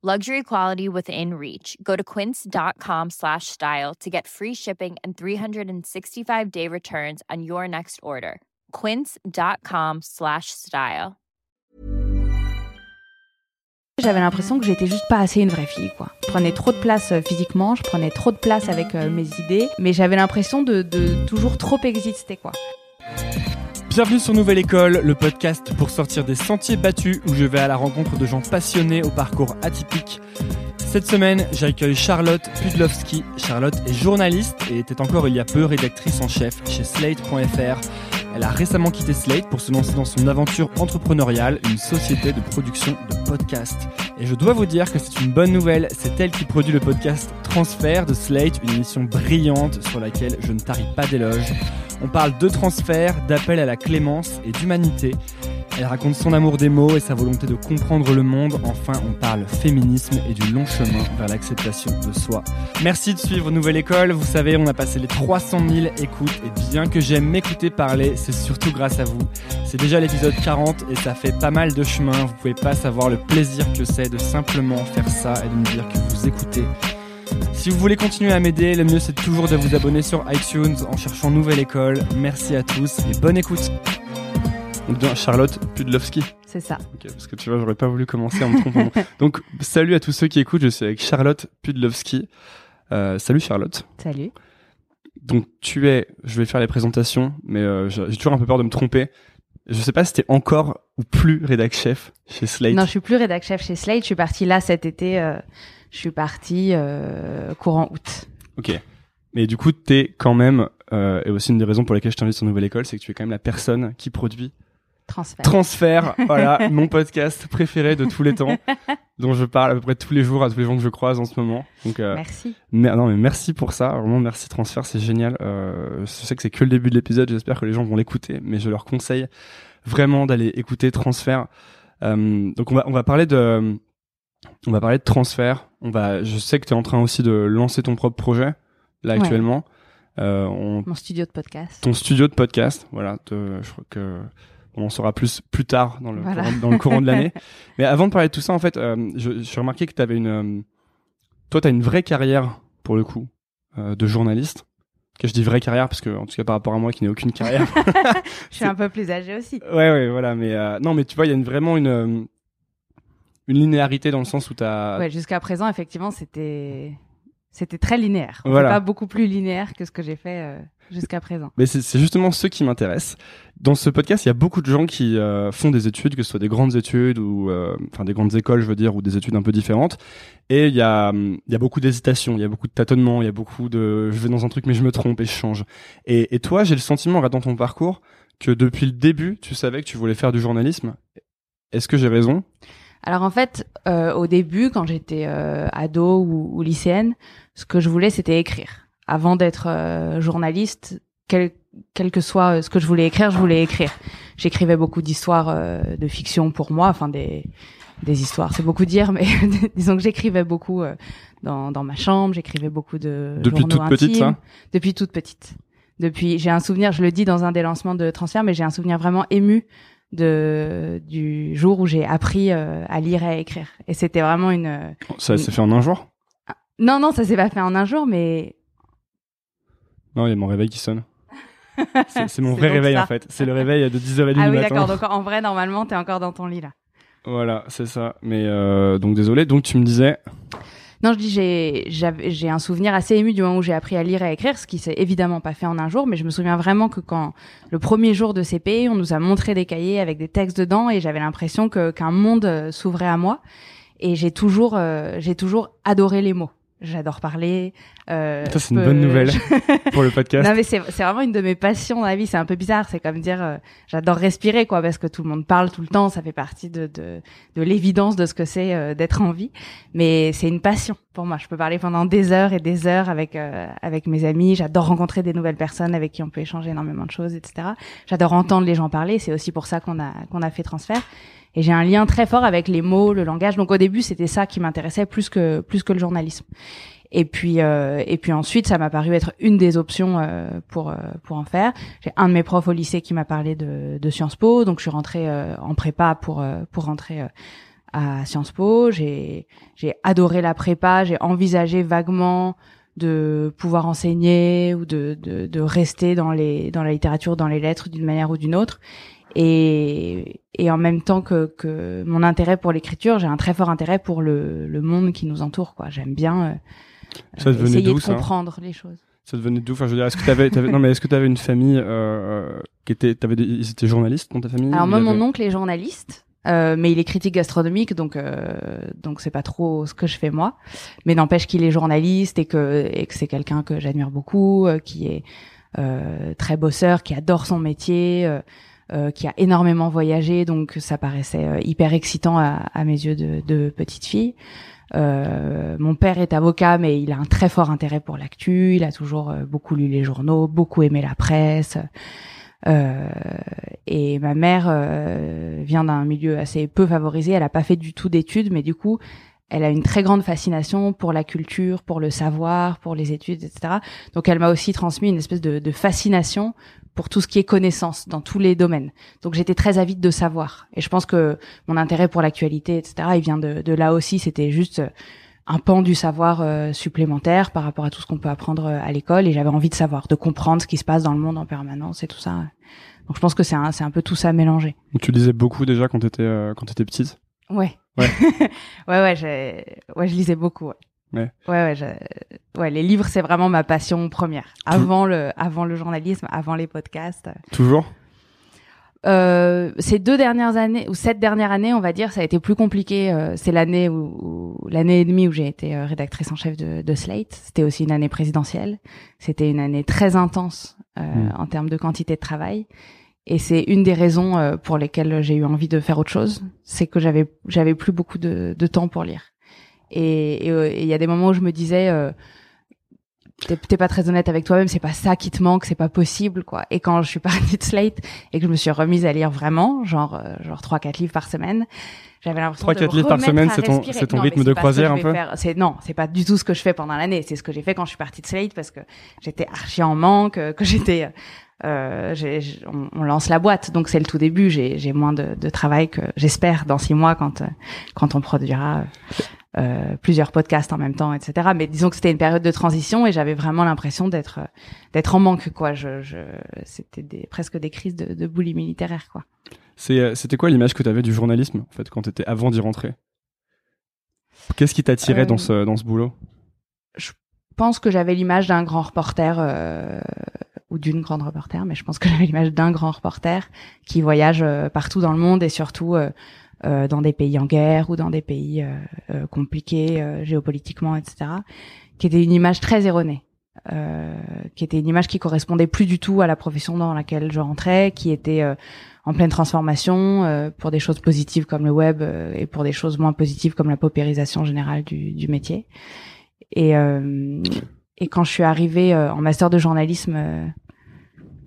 Luxury quality within reach. Go to quince.com slash style to get free shipping and 365 day returns on your next order. Quince.com slash style. J'avais l'impression que j'étais juste pas assez une vraie fille, quoi. Je prenais trop de place euh, physiquement, je prenais trop de place avec euh, mes idées, mais j'avais l'impression de, de toujours trop exister, quoi. Bienvenue sur Nouvelle École, le podcast pour sortir des sentiers battus où je vais à la rencontre de gens passionnés au parcours atypique. Cette semaine, j'accueille Charlotte Pudlowski. Charlotte est journaliste et était encore il y a peu rédactrice en chef chez Slate.fr. Elle a récemment quitté Slate pour se lancer dans son aventure entrepreneuriale, une société de production de podcasts. Et je dois vous dire que c'est une bonne nouvelle, c'est elle qui produit le podcast Transfert de Slate, une émission brillante sur laquelle je ne tarie pas d'éloges. On parle de transfert, d'appel à la clémence et d'humanité. Elle raconte son amour des mots et sa volonté de comprendre le monde. Enfin, on parle féminisme et du long chemin vers l'acceptation de soi. Merci de suivre Nouvelle École. Vous savez, on a passé les 300 000 écoutes et bien que j'aime m'écouter parler, c'est surtout grâce à vous. C'est déjà l'épisode 40 et ça fait pas mal de chemin. Vous pouvez pas savoir le plaisir que c'est de simplement faire ça et de me dire que vous écoutez. Si vous voulez continuer à m'aider, le mieux c'est toujours de vous abonner sur iTunes en cherchant Nouvelle École. Merci à tous et bonne écoute. Donc bien, Charlotte Pudlowski. C'est ça. Parce que tu vois, j'aurais pas voulu commencer en me trompant. Donc salut à tous ceux qui écoutent, je suis avec Charlotte Pudlowski. Euh, salut Charlotte. Salut. Donc tu es, je vais faire les présentations, mais euh, j'ai toujours un peu peur de me tromper. Je sais pas si t'es encore ou plus rédac chef chez Slate. Non, je suis plus rédac chef chez Slate. Je suis partie là cet été. euh, je suis partie euh, courant août. Ok. Mais du coup, t'es quand même, euh, et aussi une des raisons pour lesquelles je t'invite sur Nouvelle École, c'est que tu es quand même la personne qui produit Transfert. Transfert, voilà, mon podcast préféré de tous les temps, dont je parle à peu près tous les jours à tous les gens que je croise en ce moment. Donc, euh, Merci. mer- non mais merci pour ça, vraiment merci Transfert, c'est génial. Euh, je sais que c'est que le début de l'épisode, j'espère que les gens vont l'écouter, mais je leur conseille vraiment d'aller écouter Transfert. Euh, donc on va on va parler de on va parler de transfert. On va, je sais que tu es en train aussi de lancer ton propre projet là Ouais. actuellement. Euh, on, Mon studio de podcast. ton studio de podcast, voilà. te- je crois que on en saura plus plus tard dans le Voilà. courant, dans le courant de l'année. Mais avant de parler de tout ça, en fait, euh, je, je remarqué que tu avais une, euh, toi, t'as une vraie carrière pour le coup euh, de journaliste. Que je dis vraie carrière parce que en tout cas par rapport à moi qui n'ai aucune carrière. Je suis un peu plus âgée aussi. ouais, ouais, voilà. Mais non, mais tu vois, il y a une, vraiment une une linéarité dans le sens où t'as Ouais, jusqu'à présent, effectivement, c'était c'était très linéaire. Voilà. Pas beaucoup plus linéaire que ce que j'ai fait jusqu'à présent. Mais c'est justement ceux qui m'intéressent. Dans ce podcast, il y a beaucoup de gens qui euh, font des études, que ce soit des grandes études ou euh, enfin des grandes écoles, je veux dire, ou des études un peu différentes. Et il y a il y a beaucoup d'hésitation, il y a beaucoup de tâtonnements, il y a beaucoup de je vais dans un truc mais je me trompe et je change. Et, et toi, j'ai le sentiment, dans ton parcours, que depuis le début, tu savais que tu voulais faire du journalisme. Est-ce que j'ai raison? Alors en fait, euh, au début, quand j'étais euh, ado ou, ou lycéenne, ce que je voulais, c'était écrire. Avant d'être euh, journaliste, quel, quel que soit euh, ce que je voulais écrire, je voulais écrire. J'écrivais beaucoup d'histoires euh, de fiction pour moi, enfin des des histoires. C'est beaucoup dire, mais disons que j'écrivais beaucoup dans, dans ma chambre, j'écrivais beaucoup de depuis toute petite, ça Depuis toute petite. Depuis, j'ai un souvenir, je le dis dans un des lancements de transfert, mais j'ai un souvenir vraiment ému de du jour où j'ai appris à lire et à écrire. Et c'était vraiment une. Ça s'est fait en un jour? Non, non, ça s'est pas fait en un jour, mais. Non, il y a mon réveil qui sonne. C'est mon vrai réveil en fait. C'est le réveil de 10h30 ah, du oui, d'accord. Donc en vrai, normalement, t'es encore dans ton lit là. Voilà, c'est ça. Mais euh, donc désolé. Donc tu me disais. Non, je dis j'ai un souvenir assez ému du moment où j'ai appris à lire et à écrire, ce qui s'est évidemment pas fait en un jour, mais je me souviens vraiment que quand le premier jour de CP, on nous a montré des cahiers avec des textes dedans et j'avais l'impression que qu'un monde euh, s'ouvrait à moi et j'ai toujours euh, j'ai toujours adoré les mots. J'adore parler. Euh, ça, c'est une bonne nouvelle pour le podcast. Non, mais c'est, c'est vraiment une de mes passions dans la vie. C'est un peu bizarre. C'est comme dire, euh, j'adore respirer, quoi, parce que tout le monde parle tout le temps. Ça fait partie de, de, de l'évidence de ce que c'est euh, d'être en vie. Mais c'est une passion pour moi. Je peux parler pendant des heures et des heures avec, euh, avec mes amis. J'adore rencontrer des nouvelles personnes avec qui on peut échanger énormément de choses, etc. J'adore entendre les gens parler. C'est aussi pour ça qu'on a, qu'on a fait transfert. Et j'ai un lien très fort avec les mots, le langage. Donc au début, c'était ça qui m'intéressait plus que plus que le journalisme. Et puis euh, et puis ensuite, ça m'a paru être une des options euh, pour euh, pour en faire. J'ai un de mes profs au lycée qui m'a parlé de, de Sciences Po, donc je suis rentrée euh, en prépa pour pour rentrer à Sciences Po. J'ai j'ai adoré la prépa. J'ai envisagé vaguement de pouvoir enseigner ou de, de, de rester dans les dans la littérature, dans les lettres d'une manière ou d'une autre. Et, et en même temps que, que mon intérêt pour l'écriture, j'ai un très fort intérêt pour le, le monde qui nous entoure. Quoi, j'aime bien euh, essayer de comprendre les choses. Ça devenait d'où? Enfin, je veux dire, est-ce que tu avais, non mais est-ce que tu avais une famille euh, euh, qui était, t'avais des, ils étaient journalistes dans ta famille Alors moi, mon oncle est journaliste. Euh, mais il est critique gastronomique, donc euh, donc c'est pas trop ce que je fais moi. Mais n'empêche qu'il est journaliste et que et que c'est quelqu'un que j'admire beaucoup, euh, qui est euh, très bosseur, qui adore son métier, euh, qui a énormément voyagé, donc ça paraissait euh, hyper excitant à, à, mes yeux de, de petite fille. Euh, mon père est avocat, mais il a un très fort intérêt pour l'actu. Il a toujours euh, beaucoup lu les journaux, beaucoup aimé la presse. Euh, et ma mère vient d'un milieu assez peu favorisé. Elle a pas fait du tout d'études, mais du coup, elle a une très grande fascination pour la culture, pour le savoir, pour les études, etc. Donc, elle m'a aussi transmis une espèce de, de fascination pour tout ce qui est connaissance dans tous les domaines. Donc j'étais très avide de savoir. Et je pense que mon intérêt pour l'actualité, etc., il vient de, de là aussi. C'était juste euh, un pan du savoir euh, supplémentaire par rapport à tout ce qu'on peut apprendre euh, à l'école. Et j'avais envie de savoir, de comprendre ce qui se passe dans le monde en permanence et tout ça. Donc je pense que c'est un, un peu tout ça mélangé. Tu lisais beaucoup déjà quand t'étais euh, quand t'étais petite? Ouais. Ouais. ouais, ouais, ouais, je lisais beaucoup. Ouais. Ouais. Ouais, ouais, ouais, les livres, c'est vraiment ma passion première. Avant le, avant le journalisme, avant les podcasts. Toujours? Euh, ces deux dernières années ou cette dernière année, on va dire, ça a été plus compliqué. Euh, c'est l'année où, l'année et demie où j'ai été euh, rédactrice en chef de, de Slate. C'était aussi une année présidentielle. C'était une année très intense euh, mm. en termes de quantité de travail. Et c'est une des raisons euh, pour lesquelles j'ai eu envie de faire autre chose. C'est que j'avais j'avais plus beaucoup de, de temps pour lire. Et il euh, y a des moments où je me disais, euh, t'es pas très honnête avec toi-même, c'est pas ça qui te manque, c'est pas possible, quoi. Et quand je suis partie de Slate et que je me suis remise à lire vraiment, genre euh, genre trois quatre livres par semaine, j'avais l'impression trois quatre livres par semaine, c'est ton c'est ton rythme de croisière un peu. C'est non, c'est pas du tout ce que je fais pendant l'année. C'est ce que j'ai fait quand je suis partie de Slate parce que j'étais archi en manque, que j'étais euh, on, on, lance la boîte, donc c'est le tout début. J'ai moins de, de, travail que j'espère dans six mois quand quand on produira euh, plusieurs podcasts en même temps, etc. Mais disons que c'était une période de transition et j'avais vraiment l'impression d'être d'être en manque, quoi. Je, je c'était des, presque des crises de, de boulimie littéraire, quoi. Euh, c'était quoi l'image que tu avais du journalisme, en fait, quand tu étais avant d'y rentrer? Qu'est-ce qui t'attirait euh, dans ce dans ce boulot? Je pense que j'avais l'image d'un grand reporter euh, ou d'une grande reporter, mais je pense que j'avais l'image d'un grand reporter qui voyage euh, partout dans le monde et surtout euh, dans des pays en guerre ou dans des pays euh, euh, compliqués géopolitiquement, etc., qui était une image très erronée. qui était une image qui correspondait plus du tout à la profession dans laquelle je rentrais, qui était en pleine transformation pour des choses positives comme le web et pour des choses moins positives comme la paupérisation générale du, du métier. Et, et quand je suis arrivée en master de journalisme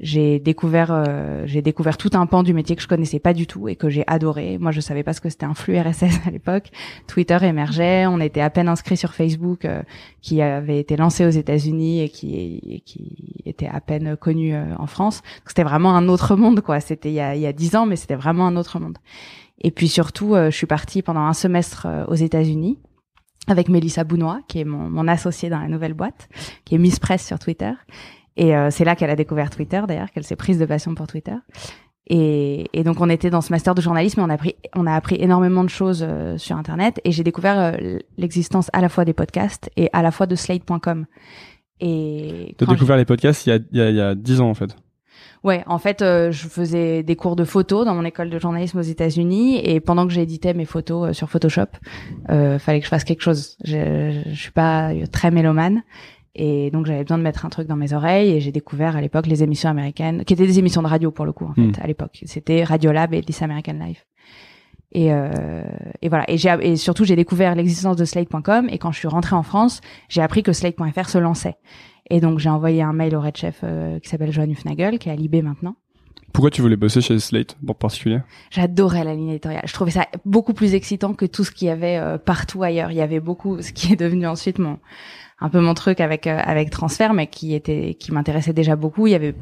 j'ai découvert euh, j'ai découvert tout un pan du métier que je connaissais pas du tout et que j'ai adoré. Moi, je savais pas ce que c'était un flux RSS à l'époque. Twitter émergeait, on était à peine inscrit sur Facebook, euh, qui avait été lancé aux États-Unis et qui qui était à peine connu euh, en France. C'était vraiment un autre monde, quoi. C'était il y a il y a dix ans, mais c'était vraiment un autre monde. Et puis surtout, je suis partie pendant un semestre aux États-Unis avec Mélissa Bounois, qui est mon, mon associée dans la nouvelle boîte, qui est Miss Press sur Twitter. Et euh, c'est là qu'elle a découvert Twitter, d'ailleurs, qu'elle s'est prise de passion pour Twitter. Et, et, donc on était dans ce master de journalisme et on a appris, on a appris énormément de choses euh, sur Internet. Et j'ai découvert euh, l'existence à la fois des podcasts et à la fois de Slate.com. Et as découvert les podcasts il y a il y a, 10 ans en fait. Ouais, en fait, je faisais des cours de photo dans mon école de journalisme aux États-Unis et pendant que j'éditais mes photos sur Photoshop, euh, fallait que je fasse quelque chose. Je, je suis pas très mélomane et donc j'avais besoin de mettre un truc dans mes oreilles et j'ai découvert à l'époque les émissions américaines, qui étaient des émissions de radio pour le coup en fait hmm. à l'époque. C'était Radiolab et This American Life. Et, euh, et voilà. Et, et surtout j'ai découvert l'existence de Slate.com et quand je suis rentrée en France, j'ai appris que Slate.fr se lançait. Et donc j'ai envoyé un mail au red chef euh, qui s'appelle Johan Hufnagel, qui est à Libé maintenant. Pourquoi tu voulais bosser chez Slate en particulier? J'adorais la ligne éditoriale. Je trouvais ça beaucoup plus excitant que tout ce qu'il y avait euh, partout ailleurs. Il y avait beaucoup, ce qui est devenu ensuite mon un peu mon truc avec euh, avec transfert, mais qui était qui m'intéressait déjà beaucoup. Il y avait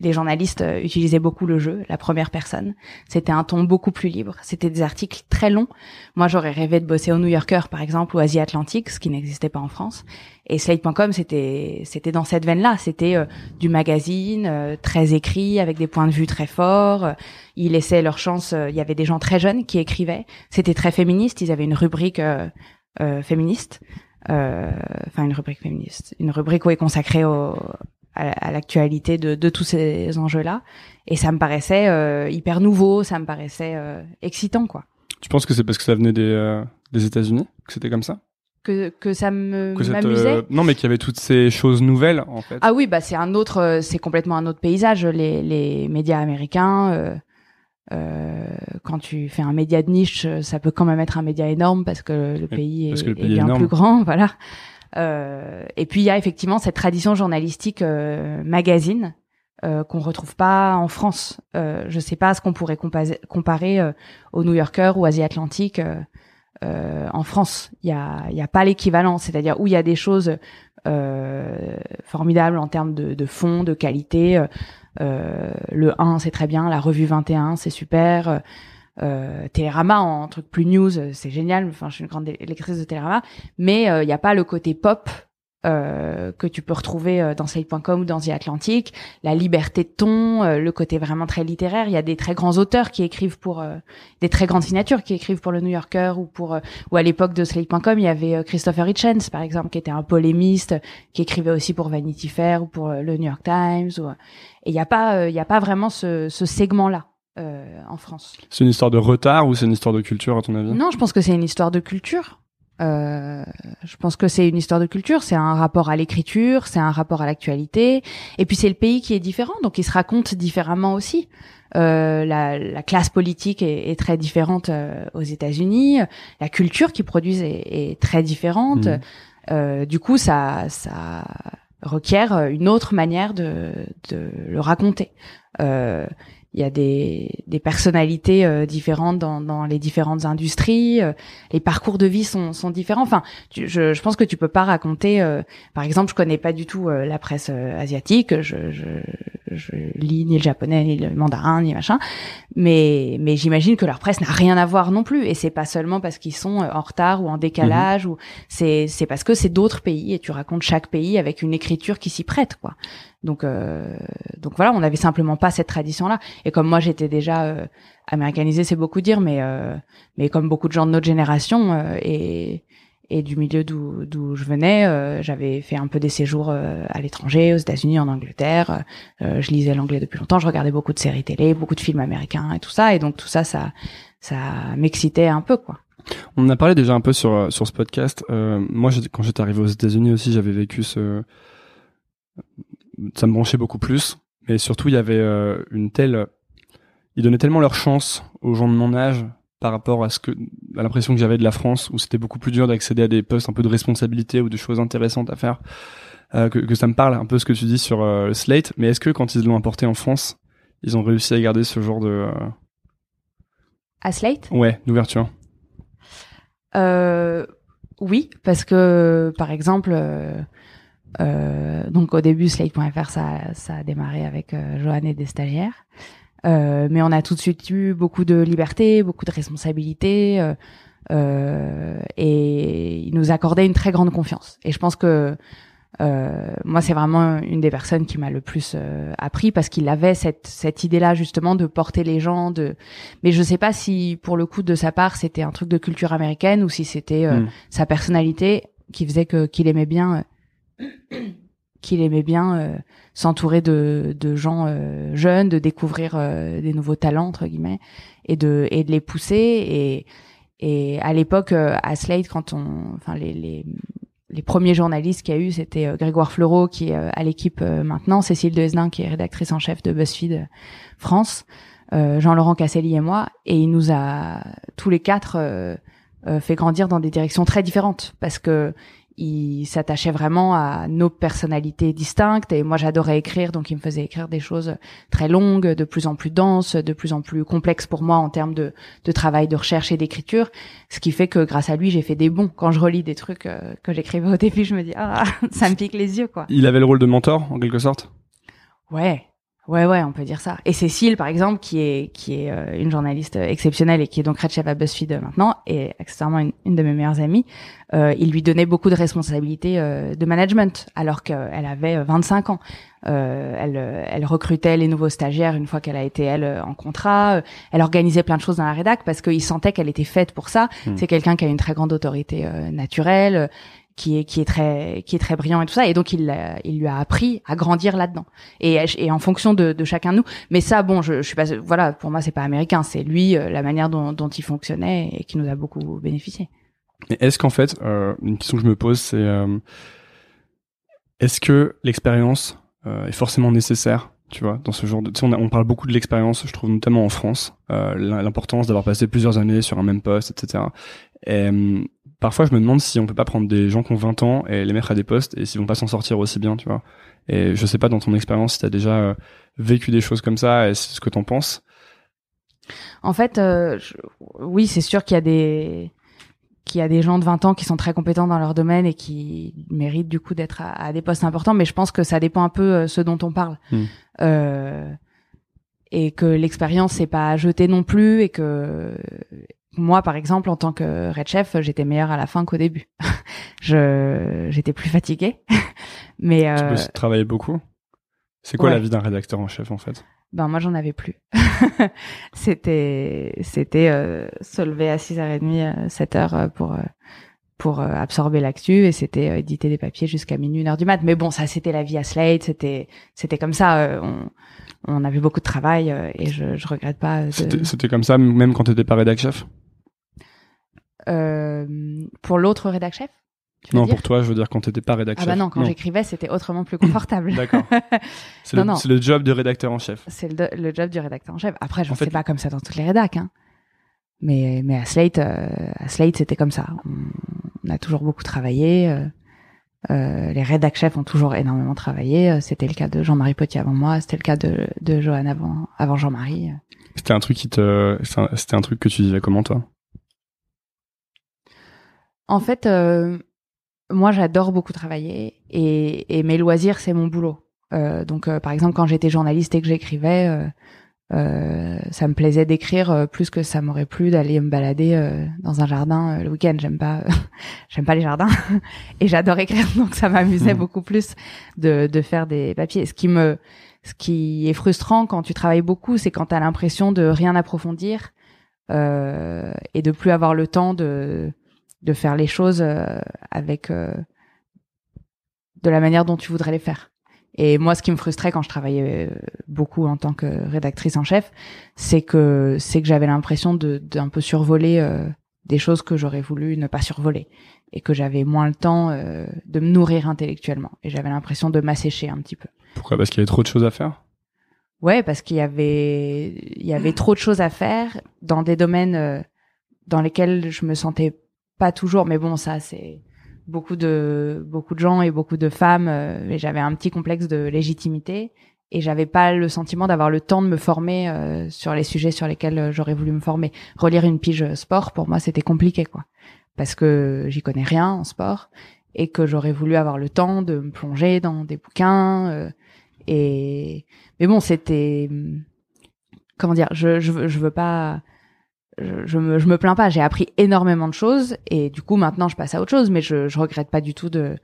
les journalistes euh, utilisaient beaucoup le jeu, la première personne. C'était un ton beaucoup plus libre. C'était des articles très longs. Moi, j'aurais rêvé de bosser au New Yorker, par exemple, ou Asie Atlantique, ce qui n'existait pas en France. Et Slate.com, c'était c'était dans cette veine-là. C'était euh, du magazine, très écrit, avec des points de vue très forts. ils laissaient leur chance. il y avait des gens très jeunes qui écrivaient. C'était très féministe. Ils avaient une rubrique féministe. Euh, enfin une rubrique féministe, une rubrique où est consacrée au, à, l'actualité de, de, tous ces enjeux-là. Et ça me paraissait euh, hyper nouveau, ça me paraissait euh, excitant, quoi. Tu penses que c'est parce que ça venait des, des États-Unis que c'était comme ça? Que, que ça me m'amusait non mais qu'il y avait toutes ces choses nouvelles en fait ah oui bah c'est un autre c'est complètement un autre paysage les les médias américains euh, quand tu fais un média de niche, ça peut quand même être un média énorme parce que le pays est, bien plus grand, voilà. Euh, et puis il y a effectivement cette tradition journalistique euh, magazine euh, qu'on retrouve pas en France. Euh, je sais pas ce qu'on pourrait comparer, euh, au New Yorker ou Asie Atlantique en France. Il y a, y a pas l'équivalent, c'est-à-dire où il y a des choses formidables en termes de, de fond, de qualité. Euh, le 1, c'est très bien. La revue 21, c'est super. Euh, Télérama en truc plus news, c'est génial. Enfin, je suis une grande lectrice de Télérama, mais il euh, n'y a pas le côté pop euh, que tu peux retrouver euh, dans Slate.com ou dans The Atlantic, la liberté de ton, euh, le côté vraiment très littéraire. Il y a des très grands auteurs qui écrivent pour des très grandes signatures qui écrivent pour le New Yorker ou pour ou à l'époque de Slate.com, il y avait Christopher Hitchens par exemple qui était un polémiste qui écrivait aussi pour Vanity Fair ou pour le New York Times. Ou, et il n'y a pas il y a pas vraiment ce, ce segment là. en France. C'est une histoire de retard ou c'est une histoire de culture à ton avis? Non, je pense que c'est une histoire de culture. Euh, je pense que c'est une histoire de culture, c'est un rapport à l'écriture, c'est un rapport à l'actualité, et puis c'est le pays qui est différent, donc il se raconte différemment aussi. Euh, la, la, classe politique est, est très différente euh, aux États-Unis, la culture qu'ils produisent est, est, très différente. Mmh. Euh, du coup, ça, ça requiert une autre manière de, de le raconter. Euh, il y a des, des personnalités euh, différentes dans, dans les différentes industries, euh, les parcours de vie sont, sont différents. Enfin, je, je pense que tu peux pas raconter. Euh, par exemple, je connais pas du tout la presse asiatique. Je, je, je lis ni le japonais, ni le mandarin, ni machin. Mais, mais j'imagine que leur presse n'a rien à voir non plus. Et c'est pas seulement parce qu'ils sont en retard ou en décalage, mhm. ou c'est c'est parce que c'est d'autres pays et tu racontes chaque pays avec une écriture qui s'y prête, quoi. Donc, euh, donc voilà, on n'avait simplement pas cette tradition-là. Et comme moi, j'étais déjà euh, américanisée, c'est beaucoup dire, mais euh, mais comme beaucoup de gens de notre génération euh, et et du milieu d'où d'où je venais, euh, j'avais fait un peu des séjours à l'étranger, aux États-Unis, en Angleterre. je lisais l'anglais depuis longtemps, je regardais beaucoup de séries télé, beaucoup de films américains et tout ça. Et donc tout ça, ça ça m'excitait un peu, quoi. On a parlé déjà un peu sur sur ce podcast. moi, quand j'étais arrivé aux États-Unis aussi, j'avais vécu ce ça me branchait beaucoup plus. Mais surtout, il y avait euh, une telle, ils donnaient tellement leur chance aux gens de mon âge par rapport à ce que, à l'impression que j'avais de la France, où c'était beaucoup plus dur d'accéder à des postes un peu de responsabilité ou de choses intéressantes à faire. que, que, ça me parle un peu ce que tu dis sur Slate. Mais est-ce que quand ils l'ont importé en France, ils ont réussi à garder ce genre de à Slate? Ouais, d'ouverture. Euh, oui, parce que par exemple, euh, euh, donc au début Slate.fr ça, ça a démarré avec euh, Johan et des stagiaires, euh, mais on a tout de suite eu beaucoup de liberté, beaucoup de responsabilités, et ils nous accordaient une très grande confiance. Et je pense que euh, moi, c'est vraiment une des personnes qui m'a le plus euh, appris parce qu'il avait cette, cette idée-là justement de porter les gens. De... Mais je sais pas si pour le coup de sa part c'était un truc de culture américaine ou si c'était euh, hmm. sa personnalité qui faisait que qu'il aimait bien qu'il aimait bien s'entourer de, de gens jeunes, de découvrir des nouveaux talents entre guillemets et de et de les pousser. Et et à l'époque à Slade quand on enfin les, les les premiers journalistes qu'il y a eu, c'était euh, Grégoire Fleureau qui est euh, à l'équipe euh, maintenant, Cécile Deznin qui est rédactrice en chef de BuzzFeed France, Jean-Laurent Casselli et moi, et il nous a tous les quatre fait grandir dans des directions très différentes. Parce que il s'attachait vraiment à nos personnalités distinctes et moi j'adorais écrire donc il me faisait écrire des choses très longues, de plus en plus denses, de plus en plus complexes pour moi en termes de, de travail de recherche et d'écriture, ce qui fait que grâce à lui j'ai fait des bons. Quand je relis des trucs euh, que j'écrivais au début, je me dis ah ça me pique les yeux quoi. Il avait le rôle de mentor en quelque sorte? Ouais, Ouais, ouais, on peut dire ça. Et Cécile, par exemple, qui est qui est euh, une journaliste exceptionnelle et qui est donc chef à BuzzFeed euh, maintenant, et accessoirement une, une de mes meilleures amies, euh, il lui donnait beaucoup de responsabilités euh, de management, alors qu'elle avait 25 ans. elle, elle recrutait les nouveaux stagiaires une fois qu'elle a été elle en contrat. Elle organisait plein de choses dans la rédac parce qu'il sentait qu'elle était faite pour ça. Hmm. C'est quelqu'un qui a une très grande autorité naturelle qui est qui est très qui est très brillant et tout ça. Et donc il il lui a appris à grandir là-dedans. Et, et en fonction de, chacun de nous. Mais ça bon je, suis pas voilà pour moi c'est pas américain. C'est lui euh, la manière dont, il fonctionnait et qui nous a beaucoup bénéficié. Est-ce qu'en fait euh, une question que je me pose c'est euh, est-ce que l'expérience est forcément nécessaire tu vois, dans ce genre de, on, parle beaucoup de l'expérience, je trouve notamment en France, l'importance d'avoir passé plusieurs années sur un même poste, etc. Et, parfois je me demande si on peut pas prendre des gens qui ont 20 ans et les mettre à des postes et s'ils vont pas s'en sortir aussi bien, tu vois. Et je sais pas dans ton expérience si tu as déjà euh, vécu des choses comme ça et ce que t'en penses. En fait, euh, oui, c'est sûr qu'il y a des qu'il y a des gens de 20 ans qui sont très compétents dans leur domaine et qui méritent du coup d'être à, des postes importants, mais je pense que ça dépend un peu euh, ce dont on parle. Hmm. Euh, et que l'expérience c'est pas à jeter non plus et que moi, par exemple, en tant que red chef, j'étais meilleure à la fin qu'au début. je j'étais plus fatiguée, mais euh... tu travailler beaucoup? C'est quoi la vie d'un rédacteur en chef en fait? Ben moi, j'en avais plus. c'était c'était euh, se lever à 6h30, 7h euh, pour euh, pour absorber l'actu et c'était éditer des papiers jusqu'à minuit, une heure du mat. Mais bon, ça c'était la vie à Slate, c'était c'était comme ça. on, on avait beaucoup de travail et je je regrette pas. De... C'était comme ça même quand t'étais pas rédacteur chef? Euh, pour l'autre rédac chef? Non, pour toi, je veux dire quand t'étais pas rédacteur. Ah bah non, quand j'écrivais, c'était autrement plus confortable. D'accord. C'est le, le, job de rédacteur en chef. C'est le, job du rédacteur en chef. Après, je ne sais pas comme ça dans toutes les rédacs, hein. Mais mais à Slate, euh, à Slate, c'était comme ça. On, a toujours beaucoup travaillé. Euh, euh, les rédac chefs ont toujours énormément travaillé. C'était le cas de Jean-Marie Potier avant moi. C'était le cas de de Johan avant avant Jean-Marie. C'était un truc qui te, c'était un truc que tu disais comment toi? En fait, euh, moi, j'adore beaucoup travailler et, mes loisirs, c'est mon boulot. Euh, donc, euh, par exemple, quand j'étais journaliste et que j'écrivais, ça me plaisait d'écrire plus que ça m'aurait plu d'aller me balader dans un jardin le week-end. J'aime pas, j'aime pas les jardins et j'adore écrire, donc ça m'amusait mmh. beaucoup plus de, de faire des papiers. Ce qui me, ce qui est frustrant quand tu travailles beaucoup, c'est quand tu as l'impression de rien approfondir et de plus avoir le temps de de faire les choses euh, avec euh, de la manière dont tu voudrais les faire. Et moi, ce qui me frustrait quand je travaillais euh, beaucoup en tant que rédactrice en chef, c'est que c'est que j'avais l'impression de d'un peu survoler des choses que j'aurais voulu ne pas survoler et que j'avais moins le temps de me nourrir intellectuellement et j'avais l'impression de m'assécher un petit peu. Pourquoi? Parce qu'il y avait trop de choses à faire? Ouais, parce qu'il y avait il y avait trop de choses à faire dans des domaines dans lesquels je me sentais pas toujours, mais bon, ça c'est beaucoup de beaucoup de gens et beaucoup de femmes, et j'avais un petit complexe de légitimité et j'avais pas le sentiment d'avoir le temps de me former sur les sujets sur lesquels j'aurais voulu me former. Relire une pige sport pour moi c'était compliqué quoi parce que j'y connais rien en sport et que j'aurais voulu avoir le temps de me plonger dans des bouquins euh, et mais bon c'était comment dire je je je veux pas je, je, me je me plains pas. J'ai appris énormément de choses et du coup maintenant je passe à autre chose mais je je regrette pas du tout de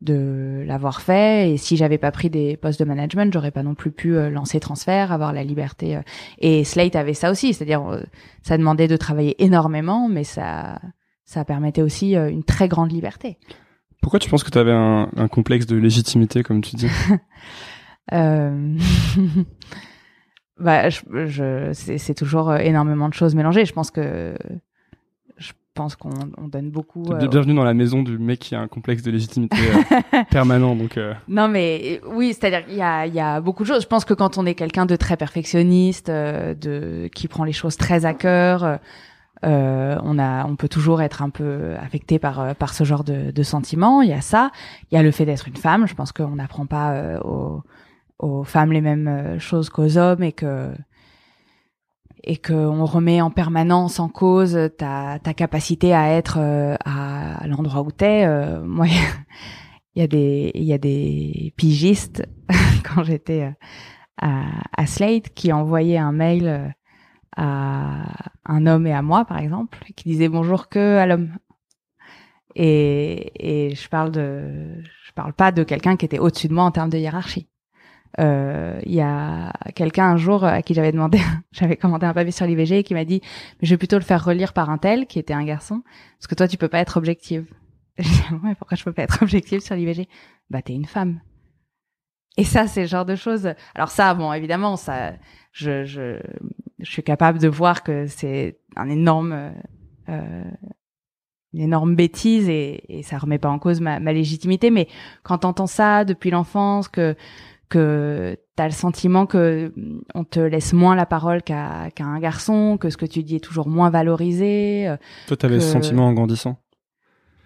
de l'avoir fait. Et si j'avais pas pris des postes de management j'aurais pas non plus pu euh, lancer transfert avoir la liberté euh. et Slate avait ça aussi c'est-à-dire ça demandait de travailler énormément mais ça ça permettait aussi une très grande liberté. Pourquoi tu penses que tu avais un, un, complexe de légitimité, comme tu dis? Euh... bah, je, je c'est toujours euh, énormément de choses mélangées. Je pense que je pense qu'on on donne beaucoup. Euh... Bienvenue dans la maison du mec qui a un complexe de légitimité euh, permanent. Donc. Euh. Non, mais oui, c'est-à-dire il y a, y a beaucoup de choses. Je pense que quand on est quelqu'un de très perfectionniste, de qui prend les choses très à cœur euh, on a, on peut toujours être un peu affecté par par ce genre de, de sentiments. Il y a ça, il y a le fait d'être une femme. Je pense qu'on n'apprend pas euh, aux, aux, femmes les mêmes euh, choses qu'aux hommes et que et qu'on remet en permanence en cause ta, ta capacité à être à, l'endroit où t'es. Euh, moi, il y a des il y a des pigistes quand j'étais à, à Slate qui envoyaient un mail à un homme et à moi, par exemple, qui disait bonjour que à l'homme. Et, et je parle de, je parle pas de quelqu'un qui était au-dessus de moi en termes de hiérarchie. Euh, il y a quelqu'un un jour à qui j'avais demandé, j'avais commandé un papier sur l'IVG et qui m'a dit, je vais plutôt le faire relire par un tel qui était un garçon, parce que toi tu peux pas être objective. Je dis, ouais, pourquoi je peux pas être objective sur l'IVG? Bah t'es une femme. Et ça, c'est le genre de choses. Alors ça, bon, évidemment, ça, je, je, je suis capable de voir que c'est un énorme, euh, une énorme bêtise et, et ça remet pas en cause ma, ma légitimité. Mais quand t'entends ça depuis l'enfance, que que t'as le sentiment que on te laisse moins la parole qu'à qu'à un garçon, que ce que tu dis est toujours moins valorisé. Euh, Toi, t'avais que... ce sentiment en grandissant?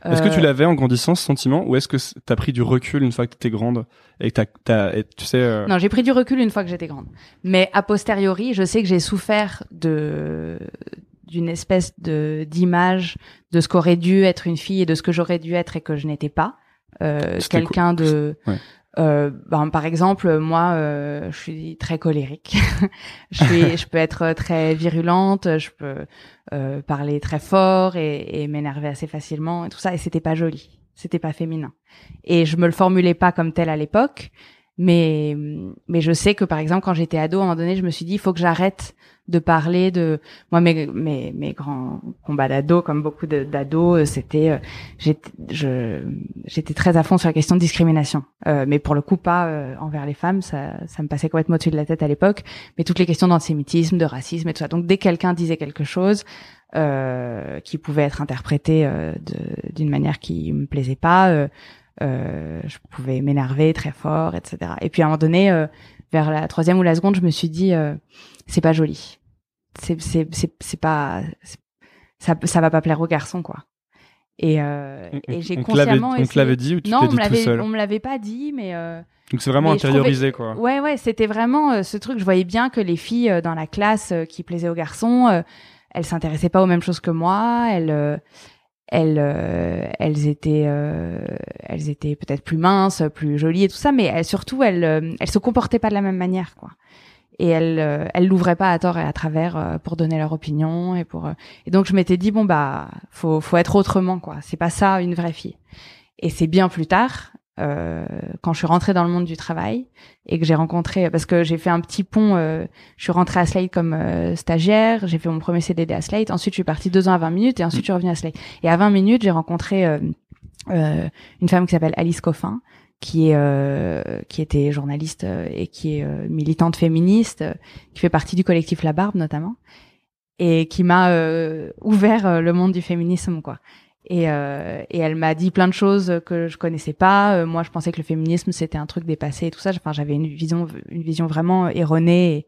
Est-ce que tu euh, l'avais en grandissant ce sentiment ou est-ce que t'as pris du recul une fois que t'étais grande et que t'as, t'as tu sais euh... Non, j'ai pris du recul une fois que j'étais grande. Mais a posteriori, je sais que j'ai souffert de d'une espèce de d'image de ce qu'aurait dû être une fille et de ce que j'aurais dû être et que je n'étais pas. Euh, quelqu'un de ouais. Euh, ben, par exemple, moi, euh, je suis très colérique. je suis, je peux être très virulente. Je peux euh, parler très fort et, et m'énerver assez facilement et tout ça. Et c'était pas joli. C'était pas féminin. Et je me le formulais pas comme tel à l'époque. Mais, mais je sais que par exemple, quand j'étais ado, à un moment donné, je me suis dit, il faut que j'arrête de parler de moi mes mes, mes grands combats d'ado comme beaucoup d'ados euh, c'était euh, j'étais j'étais très à fond sur la question de discrimination. Euh, mais pour le coup pas euh, envers les femmes ça ça me passait complètement au-dessus de la tête à l'époque. Mais toutes les questions d'antisémitisme de racisme et tout ça. Donc dès que quelqu'un disait quelque chose euh, qui pouvait être interprété d'une manière qui me plaisait pas je pouvais m'énerver très fort etc et puis à un moment donné vers la troisième ou la seconde je me suis dit c'est pas joli. C'est c'est c'est c'est pas ça ça va pas plaire aux garçons quoi. Et euh, et j'ai consciemment on te l'avait dit ou tu non, on me l'avait on me l'avait pas dit mais euh, donc c'est vraiment intériorisé quoi. Ouais ouais, c'était vraiment euh, ce truc je voyais bien que les filles dans la classe qui plaisaient aux garçons, elles s'intéressaient pas aux mêmes choses que moi, elles elles elles étaient elles étaient peut-être plus minces, plus jolies et tout ça mais elles, surtout elles elles se comportaient pas de la même manière quoi et elles euh, elles l'ouvraient pas à tort et à travers euh, pour donner leur opinion et pour euh, et donc je m'étais dit bon bah faut faut être autrement quoi. C'est pas ça une vraie fille. Et c'est bien plus tard euh, quand je suis rentrée dans le monde du travail et que j'ai rencontré parce que j'ai fait un petit pont je suis rentrée à Slate comme stagiaire j'ai fait mon premier CDD à Slate ensuite je suis partie deux ans à 20 minutes et ensuite je suis revenue à Slate. Et à 20 minutes j'ai rencontré une femme qui s'appelle Alice Coffin qui est euh, qui était journaliste euh, et qui est euh, militante féministe, qui fait partie du collectif La Barbe notamment, et qui m'a ouvert le monde du féminisme quoi. Et, et elle m'a dit plein de choses que je connaissais pas. moi, je pensais que le féminisme c'était un truc dépassé et tout ça. Enfin, j'avais une vision une vision vraiment erronée.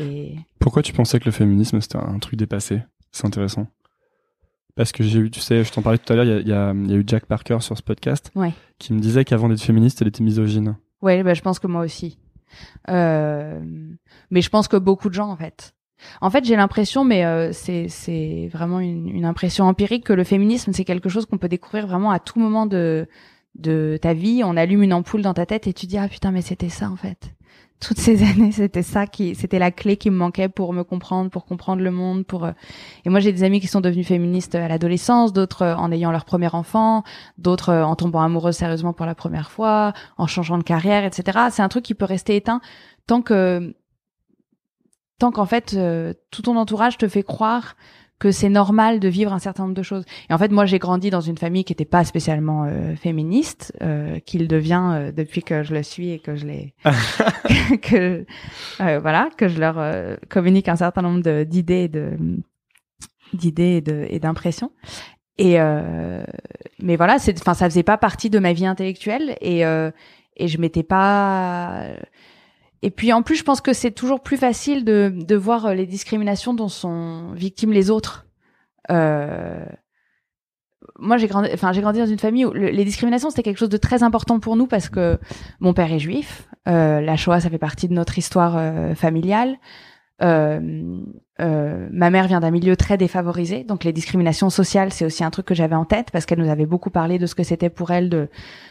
Et... Pourquoi tu pensais que le féminisme c'était un truc dépassé? C'est intéressant parce que j'ai eu, tu sais, je t'en parlais tout à l'heure, il y a, y a, eu Jack Parker sur ce podcast ouais. qui me disait qu'avant d'être féministe, elle était misogyne. Ouais, bah, je pense que moi aussi. Euh, mais je pense que beaucoup de gens, en fait. En fait, j'ai l'impression, mais euh, c'est c'est vraiment une, une, impression empirique que le féminisme c'est quelque chose qu'on peut découvrir vraiment à tout moment de de ta vie. On allume une ampoule dans ta tête et tu dis ah putain mais c'était ça en fait toutes ces années, c'était ça qui, c'était la clé qui me manquait pour me comprendre, pour comprendre le monde, pour. Euh, et moi, j'ai des amis qui sont devenus féministes à l'adolescence, d'autres euh, en ayant leur premier enfant, d'autres euh, en tombant amoureux sérieusement pour la première fois, en changeant de carrière, etc. C'est un truc qui peut rester éteint tant que, tant qu'en fait, tout ton entourage te fait croire que c'est normal de vivre un certain nombre de choses. Et en fait, moi, j'ai grandi dans une famille qui n'était pas spécialement euh, féministe, euh, qu'il devient euh, depuis que je le suis et que je l'ai, que euh, voilà, que je leur communique un certain nombre d'idées, de d'idées et d'impressions. Et mais voilà, c'est, enfin, ça faisait pas partie de ma vie intellectuelle et et je m'étais pas et puis en plus, je pense que c'est toujours plus facile de, de voir euh, les discriminations dont sont victimes les autres. Euh, moi, j'ai grandi, enfin, j'ai grandi dans une famille où les discriminations c'était quelque chose de très important pour nous parce que mon père est juif. Euh, la Shoah, ça fait partie de notre histoire euh, familiale. Euh, ma mère vient d'un milieu très défavorisé, donc les discriminations sociales, c'est aussi un truc que j'avais en tête parce qu'elle nous avait beaucoup parlé de ce que c'était pour elle de.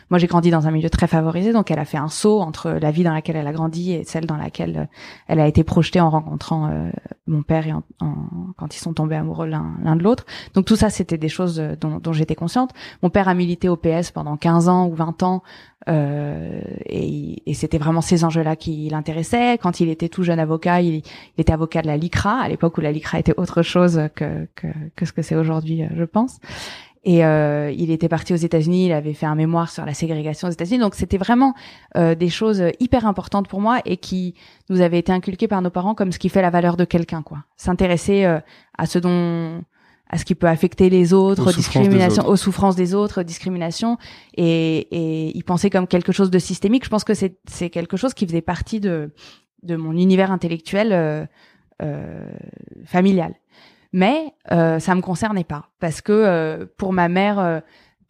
Moi, j'ai grandi dans un milieu très favorisé, donc elle a fait un saut entre la vie dans laquelle elle a grandi et celle dans laquelle euh, elle a été projetée en rencontrant euh, mon père et en, quand ils sont tombés amoureux l'un de l'autre. Donc tout ça, c'était des choses dont, dont j'étais consciente. Mon père a milité au PS pendant 15 ans ou 20 ans, euh, et, et c'était vraiment ces enjeux-là qui l'intéressaient. Quand il était tout jeune avocat, il, il était avocat de la LICRA l'époque où la LICRA était autre chose que, que, que ce que c'est aujourd'hui, euh, je pense. Et euh, il était parti aux États-Unis, il avait fait un mémoire sur la ségrégation aux États-Unis. Donc c'était vraiment euh, des choses hyper importantes pour moi et qui nous avaient été inculquées par nos parents comme ce qui fait la valeur de quelqu'un, quoi. S'intéresser euh, à ce dont à ce qui peut affecter les autres, aux discrimination, aux souffrances des autres, discrimination, et, et y penser comme quelque chose de systémique. Je pense que c'est c'est quelque chose qui faisait partie de de mon univers intellectuel euh, familiale. Mais euh, ça me concernait pas parce que euh, pour ma mère, euh,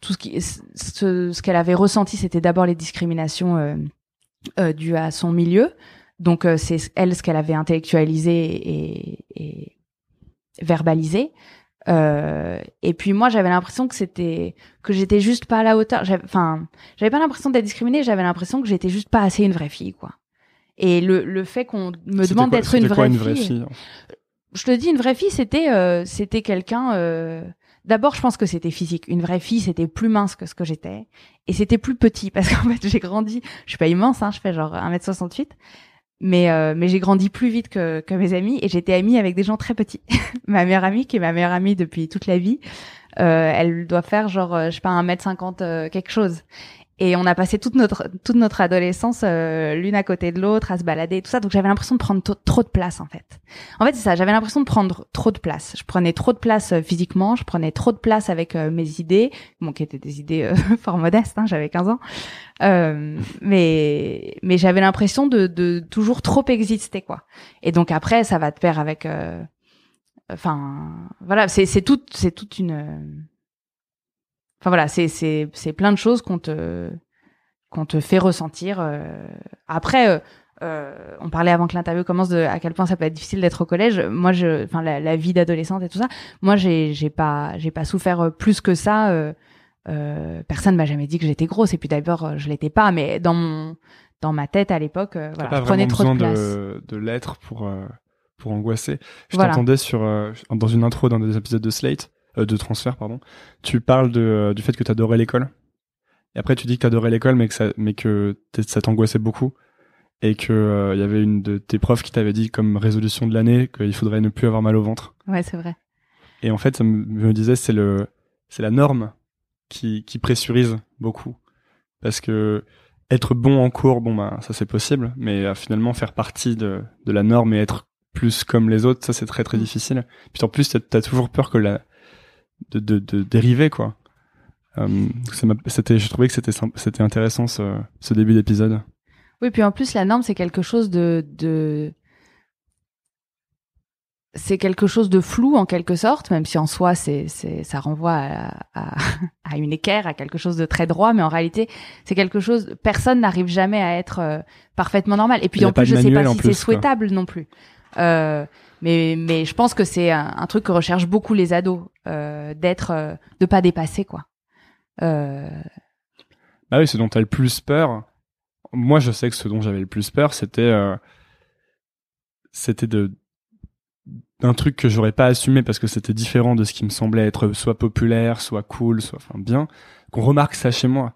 tout ce qui, ce, ce qu'elle avait ressenti, c'était d'abord les discriminations dues à son milieu. Donc c'est elle ce qu'elle avait intellectualisé et, et verbalisé. Euh, et puis moi, j'avais l'impression que c'était que j'étais juste pas à la hauteur. Enfin, j'avais pas l'impression d'être discriminée. J'avais l'impression que j'étais juste pas assez une vraie fille, quoi. Et le, le fait qu'on me demande d'être une, vraie, fille, je te dis une vraie fille, c'était euh, c'était quelqu'un. Euh... D'abord, je pense que c'était physique. Une vraie fille, c'était plus mince que ce que j'étais, et c'était plus petit parce qu'en fait, j'ai grandi. Je suis pas immense, hein, je fais genre 1m68, mais euh, mais j'ai grandi plus vite que que mes amis et j'étais amie avec des gens très petits. ma meilleure amie, qui est ma meilleure amie depuis toute la vie, euh, elle doit faire genre je sais pas 1m50 quelque chose. Et on a passé toute notre toute notre adolescence euh, l'une à côté de l'autre à se balader et tout ça. Donc j'avais l'impression de prendre trop de place en fait. En fait c'est ça. J'avais l'impression de prendre trop de place. Je prenais trop de place euh, physiquement. Je prenais trop de place avec euh, mes idées, bon qui étaient des idées fort modestes. Hein, j'avais 15 ans. mais mais j'avais l'impression de, de toujours trop exister quoi. Et donc après ça va te pair avec. Enfin voilà c'est c'est toute c'est toute une Enfin voilà, c'est c'est c'est plein de choses qu'on te qu'on te fait ressentir. Euh. Après, euh, euh, on parlait avant que l'interview commence de à quel point ça peut être difficile d'être au collège. Moi, je, enfin la, la, vie d'adolescente et tout ça. Moi, j'ai j'ai pas j'ai pas souffert plus que ça. Euh, euh, personne m'a jamais dit que j'étais grosse et puis d'abord je l'étais pas, mais dans mon dans ma tête à l'époque, voilà, je prenais trop de place. de, de l'être pour pour angoisser. Je t'entendais sur dans une intro dans des épisodes de Slate de transfert, pardon, tu parles de, euh, du fait que tu adorais l'école. Et après, tu dis que tu adorais l'école, mais que ça, mais que ça t'angoissait beaucoup. Et que il euh, y avait une de tes profs qui t'avait dit comme résolution de l'année qu'il faudrait ne plus avoir mal au ventre. Ouais, c'est vrai. Et en fait, ça me, disait, c'est le, c'est la norme qui, qui pressurise beaucoup. Parce que être bon en cours, bon bah ça c'est possible, mais finalement faire partie de, de la norme et être plus comme les autres, ça c'est très très mm. difficile. Puis en plus, t'as as toujours peur que la, de, de, de dériver quoi. Euh, c'était, je trouvais que c'était c'était intéressant ce, ce début d'épisode. Oui, puis en plus la norme c'est quelque chose de, de c'est quelque chose de flou en quelque sorte, même si en soi c'est c'est ça renvoie à, à, à, une équerre, à quelque chose de très droit, mais en réalité c'est quelque chose. Personne n'arrive jamais à être euh, parfaitement normal. Et puis en plus, je sais pas si c'est souhaitable non plus. Euh, mais mais je pense que c'est un, truc que recherchent beaucoup les ados, euh, d'être, euh, de pas dépasser quoi. Euh... Bah oui, ce dont t'as le plus peur. Moi, je sais que ce dont j'avais le plus peur, c'était c'était de d'un truc que j'aurais pas assumé parce que c'était différent de ce qui me semblait être soit populaire, soit cool, soit bien, qu'on remarque ça chez moi.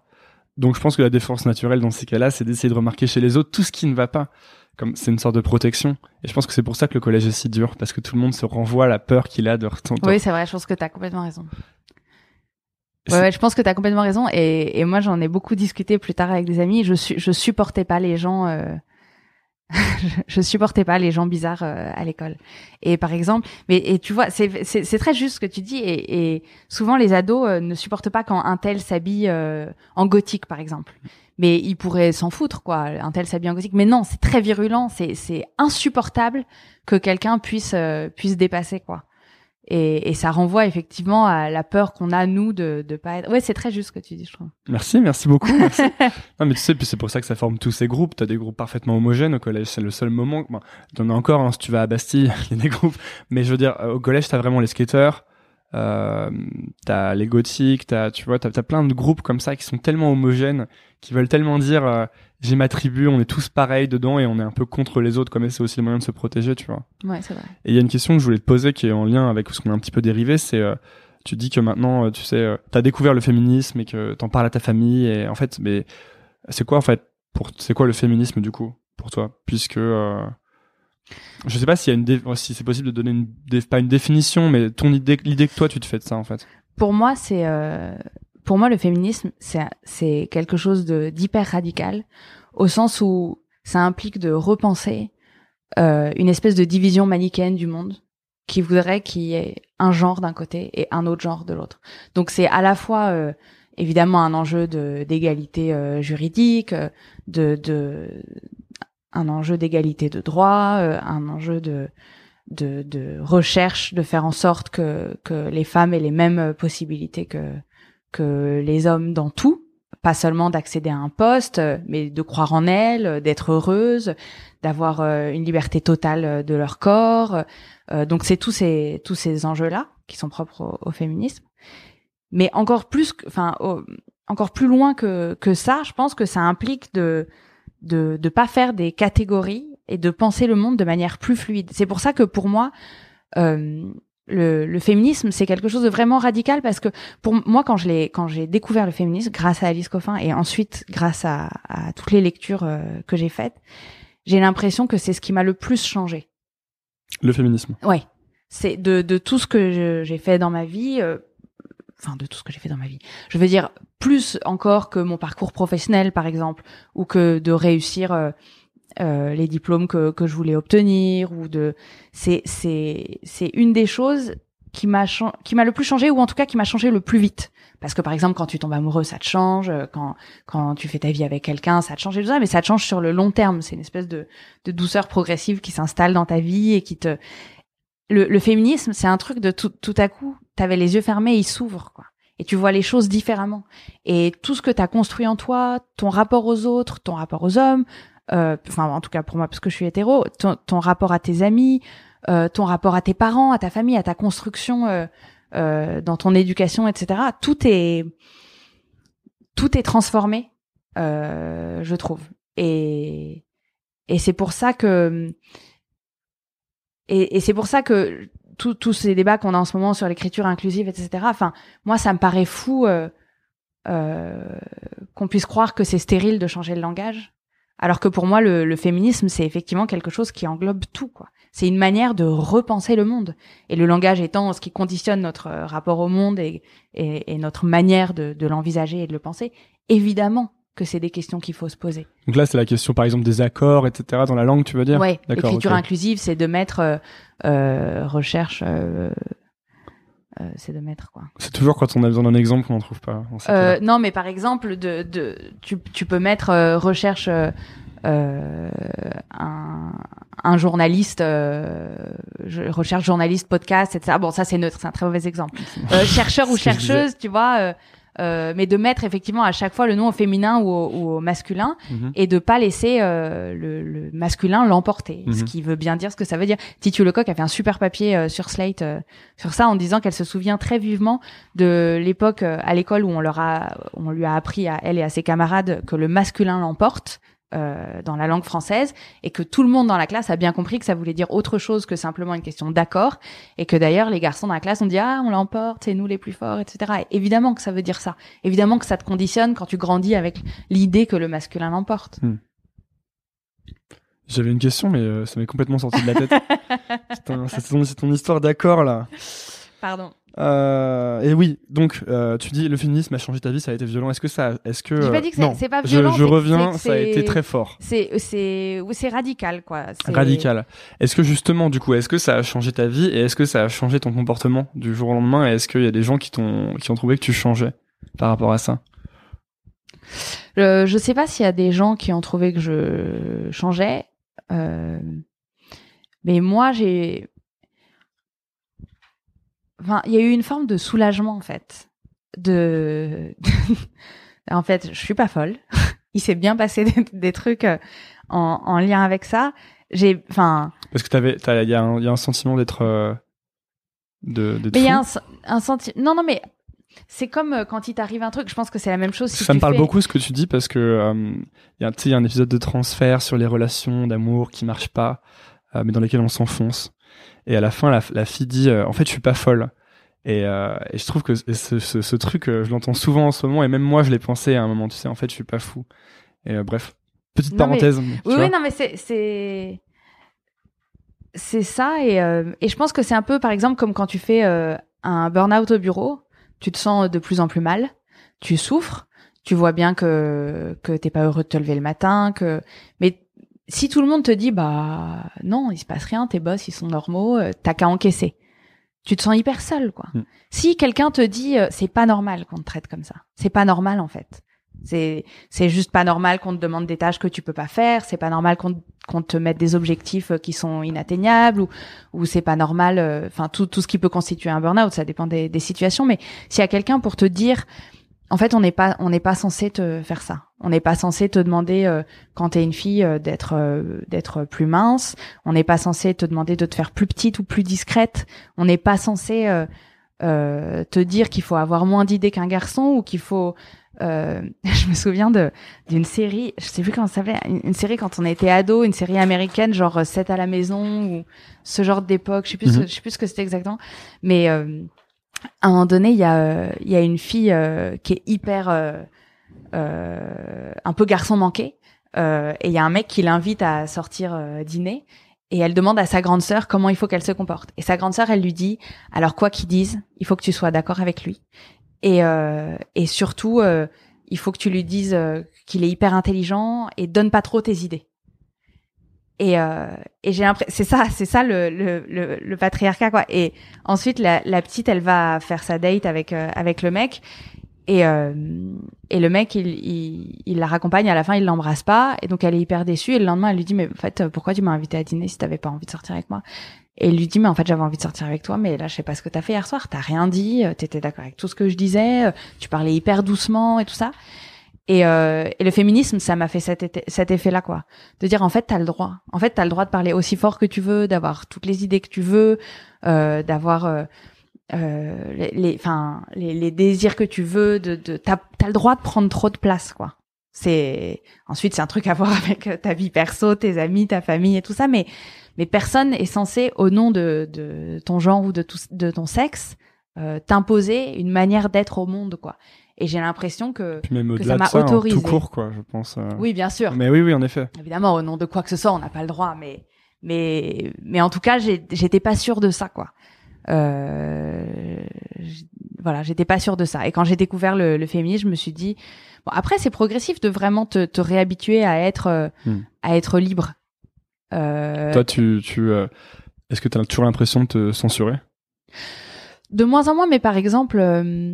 Donc je pense que la défense naturelle dans ces cas-là, c'est d'essayer de remarquer chez les autres tout ce qui ne va pas. Comme c'est une sorte de protection. Et je pense que c'est pour ça que le collège est si dur, parce que tout le monde se renvoie à la peur qu'il a de retenter. Oui, c'est vrai, je pense que tu as complètement raison. Ouais, ouais, je pense que tu as complètement raison. Et, et moi, j'en ai beaucoup discuté plus tard avec des amis. Je, je supportais pas les gens euh, je, supportais pas les gens bizarres euh, à l'école. Et par exemple, mais et tu vois, c'est c'est très juste ce que tu dis. Et, et souvent les ados euh, ne supportent pas quand un tel s'habille euh, en gothique, par exemple. Mais ils pourraient s'en foutre, quoi. Un tel s'habille en gothique. Mais non, c'est très virulent. C'est c'est insupportable que quelqu'un puisse puisse dépasser, quoi. Et, et, ça renvoie effectivement à la peur qu'on a nous de de pas être. Ouais, c'est très juste ce que tu dis, je trouve. Merci, merci beaucoup. Merci. non, mais tu sais, puis c'est pour ça que ça forme tous ces groupes. T'as des groupes parfaitement homogènes au collège. C'est le seul moment. Bon, t'en as encore. Hein, si tu vas à Bastille, il y a des groupes. Mais je veux dire, au collège, t'as vraiment les skateurs. Euh, t'as les gothiques, t'as, tu vois, t'as, as plein de groupes comme ça qui sont tellement homogènes, qui veulent tellement dire, euh, j'ai ma tribu, on est tous pareils dedans et on est un peu contre les autres, comme c'est aussi le moyen de se protéger, tu vois. Ouais, c'est vrai. Et il y a une question que je voulais te poser qui est en lien avec ce qu'on a un petit peu dérivé, c'est, euh, tu dis que maintenant, euh, tu sais, euh, t'as découvert le féminisme et que t'en parles à ta famille et en fait, mais c'est quoi en fait, pour, c'est quoi le féminisme du coup pour toi, puisque je sais pas si c'est possible de donner une pas une définition, mais ton idée, l'idée que toi tu te fais de ça en fait. Pour moi, c'est pour moi, le féminisme, c'est quelque chose de d'hyper radical, au sens où ça implique de repenser euh, une espèce de division manichéenne du monde qui voudrait qu'il y ait un genre d'un côté et un autre genre de l'autre. Donc c'est à la fois euh, évidemment un enjeu d'égalité euh, juridique, de un enjeu d'égalité de droit, euh, un enjeu de, de de recherche de faire en sorte que que les femmes aient les mêmes possibilités que que les hommes dans tout, pas seulement d'accéder à un poste, mais de croire en elles, d'être heureuses, d'avoir euh, une liberté totale de leur corps. Euh, donc c'est tous ces tous ces enjeux-là qui sont propres au, féminisme. Mais encore plus, enfin encore plus loin que que ça, je pense que ça implique de de de pas faire des catégories et de penser le monde de manière plus fluide. C'est pour ça que pour moi, euh, le, le, féminisme, c'est quelque chose de vraiment radical parce que pour moi, quand je l'ai, quand j'ai découvert le féminisme grâce à Alice Coffin et ensuite grâce à, à toutes les lectures euh, que j'ai faites, j'ai l'impression que c'est ce qui m'a le plus changé. Le féminisme. Ouais, c'est de, de tout ce que j'ai fait dans ma vie. Euh, enfin, de tout ce que j'ai fait dans ma vie. Je veux dire plus encore que mon parcours professionnel, par exemple, ou que de réussir. Euh, euh, les diplômes que, que je voulais obtenir ou de c'est c'est c'est une des choses qui m'a qui m'a le plus changé ou en tout cas qui m'a changé le plus vite parce que par exemple quand tu tombes amoureux ça te change quand quand tu fais ta vie avec quelqu'un ça te change et tout ça mais ça te change sur le long terme c'est une espèce de de douceur progressive qui s'installe dans ta vie et qui te le, le féminisme c'est un truc de tout tout à coup t'avais les yeux fermés ils s'ouvrent quoi et tu vois les choses différemment et tout ce que tu as construit en toi ton rapport aux autres ton rapport aux hommes euh, enfin en tout cas pour moi parce que je suis hétéro, ton, rapport à tes amis, euh, ton rapport à tes parents, à ta famille, à ta construction euh, dans ton éducation, etc. Tout est tout est transformé, je trouve. Et et c'est pour ça que et, et c'est pour ça que tous ces débats qu'on a en ce moment sur l'écriture inclusive, etc. Enfin, moi, ça me paraît fou euh, qu'on puisse croire que c'est stérile de changer le langage. Alors que pour moi, le, féminisme, c'est effectivement quelque chose qui englobe tout, quoi. C'est une manière de repenser le monde. Et le langage étant ce qui conditionne notre euh, rapport au monde et, notre manière de, l'envisager et de le penser, évidemment que c'est des questions qu'il faut se poser. Donc là, c'est la question, par exemple, des accords, etc., dans la langue, tu veux dire Oui, l'écriture inclusive, c'est de mettre euh, euh, recherche... c'est de mettre quoi. C'est toujours quand on a besoin d'un exemple qu'on n'en trouve pas. non, mais par exemple, de, de tu, tu peux mettre recherche euh, un, un, journaliste euh, je recherche journaliste, podcast, etc. Bon, ça c'est neutre, c'est un très mauvais exemple. Euh, chercheur ou chercheuse, tu vois. Euh, mais de mettre effectivement à chaque fois le nom au féminin ou au, ou au masculin Mhm. et de pas laisser euh, le, le masculin l'emporter. Ce Mhm. qui veut bien dire ce que ça veut dire. Titu Lecoq a fait un super papier euh, sur Slate euh, sur ça en disant qu'elle se souvient très vivement de l'époque à l'école où on leur a, on lui a appris à elle et à ses camarades que le masculin l'emporte. Euh, dans la langue française et que tout le monde dans la classe a bien compris que ça voulait dire autre chose que simplement une question d'accord et que d'ailleurs les garçons dans la classe ont dit ah on l'emporte c'est nous les plus forts etc. Et évidemment que ça veut dire ça. Évidemment que ça te conditionne quand tu grandis avec l'idée que le masculin l'emporte. J'avais une question, mais euh, ça m'est complètement sorti de la tête. Putain, c'est ton, c'est ton histoire d'accord là. pardon Euh, et oui, donc euh, tu dis le féminisme a changé ta vie, ça a été violent. Est-ce que ça, est-ce que pas euh, dit que c'est- non, c'est pas je- violent, Je, reviens, ça a été très fort, c'est c'est ou c'est radical quoi C'est- radical. Est-ce que justement, du coup, est-ce que ça a changé ta vie et est-ce que ça a changé ton comportement du jour au lendemain Et est-ce qu'il y a des gens qui t'ont, qui ont trouvé que tu changeais par rapport à ça? Euh, je sais pas s'il y a des gens qui ont trouvé que je changeais, euh, mais moi j'ai, enfin, il y a eu une forme de soulagement en fait. De, en fait, je suis pas folle. il s'est bien passé des, des trucs euh, en, en lien avec ça. J'ai, enfin, Parce que t'avais, il y, a un- il y a un sentiment d'être, euh, de, d'être mais il y a un, un sentiment. Non, non, mais c'est comme euh, quand il t'arrive un truc. Je pense que c'est la même chose. Si ça me parle fais- beaucoup ce que tu dis parce que euh, il y sais, il y a un épisode de transfert sur les relations d'amour qui marchent pas, euh, mais dans lesquelles on s'enfonce. Et à la fin, la, la fille dit euh, en fait, je suis pas folle. Et, euh, et je trouve que ce, ce, ce truc, euh, je l'entends souvent en ce moment, et même moi, je l'ai pensé à un moment. Tu sais, en fait, je suis pas fou. Et euh, bref, petite Non, parenthèse. Oui, non, mais c'est ça et euh, et je pense que c'est un peu par exemple comme quand tu fais un burn-out au bureau, tu te sens de plus en plus mal, tu souffres, tu vois bien que que t'es pas heureux de te lever le matin, que mais si tout le monde te dit bah non, il se passe rien, tes boss ils sont normaux, euh, t'as qu'à encaisser. Tu te sens hyper seul quoi. Mm. Si quelqu'un te dit euh, c'est pas normal qu'on te traite comme ça, c'est pas normal en fait. C'est c'est juste pas normal qu'on te demande des tâches que tu peux pas faire, c'est pas normal qu'on qu'on te mette des objectifs euh, qui sont inatteignables ou ou c'est pas normal enfin tout tout ce qui peut constituer un burn-out, ça dépend des des situations mais s'il y a quelqu'un pour te dire en fait, on n'est pas on n'est pas censé te faire ça. On n'est pas censé te demander euh, quand t'es une fille euh, d'être euh, d'être plus mince. On n'est pas censé te demander de te faire plus petite ou plus discrète. On n'est pas censé euh, euh, te dire qu'il faut avoir moins d'idées qu'un garçon ou qu'il faut. euh, je me souviens de d'une série, je sais plus comment ça s'appelait, une, une série quand on était ado, une série américaine genre euh, 7 à la maison ou ce genre d'époque. Je sais plus, ce- Mhm. je sais plus ce que c'était exactement, mais euh, à un moment donné, il y a euh, y a une fille euh, qui est hyper euh, euh, un peu garçon manqué et il y a un mec qui l'invite à sortir dîner et elle demande à sa grande sœur comment il faut qu'elle se comporte. Et sa grande sœur elle lui dit alors quoi qu'ils disent il faut que tu sois d'accord avec lui. Et et surtout il faut que tu lui dises qu'il est hyper intelligent et donne pas trop tes idées et euh, et j'ai l'impression c'est ça c'est ça le, le le le patriarcat quoi. Et ensuite la la petite elle va faire sa date avec euh, avec le mec. Et euh, et le mec il, il il la raccompagne. À la fin il l'embrasse pas. Et donc elle est hyper déçue. Et le lendemain elle lui dit mais en fait euh, pourquoi tu m'as invité à dîner si t'avais pas envie de sortir avec moi? Et il lui dit mais en fait j'avais envie de sortir avec toi mais là je sais pas ce que t'as fait hier soir. T'as rien dit. Euh, t'étais d'accord avec tout ce que je disais. Euh, tu parlais hyper doucement et tout ça et, euh, et le féminisme, ça m'a fait cet, effet-là, quoi. De dire, en fait, t'as le droit. En fait, t'as le droit de parler aussi fort que tu veux, d'avoir toutes les idées que tu veux, euh, d'avoir euh, euh, les, les, les, désirs que tu veux. De, de, t'as, t'as le droit de prendre trop de place, quoi. C'est ensuite c'est un truc à voir avec ta vie perso, tes amis, ta famille et tout ça, mais mais personne est censé, au nom de, de ton genre ou de, tout, de ton sexe, euh, t'imposer une manière d'être au monde, quoi. Et j'ai l'impression que Puis même que ça de m'a ça, hein, autorisé. tout court, quoi, je pense. euh. oui, bien sûr. Mais oui, oui, en effet. Évidemment, au nom de quoi que ce soit, on n'a pas le droit, mais mais mais en tout cas, j'étais pas sûre de ça, quoi. Euh, voilà, j'étais pas sûre de ça. Et quand j'ai découvert le, le féminisme, je me suis dit, bon, après, c'est progressif de vraiment te, te réhabituer à être euh, Hmm. à être libre. Euh, Toi, tu, tu, euh, est-ce que tu as toujours l'impression de te censurer? De moins en moins, mais par exemple, euh,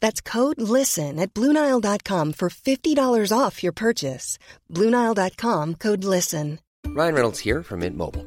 That's code LISTEN at Bluenile.com for $50 off your purchase. Bluenile.com code LISTEN. Ryan Reynolds here from Mint Mobile.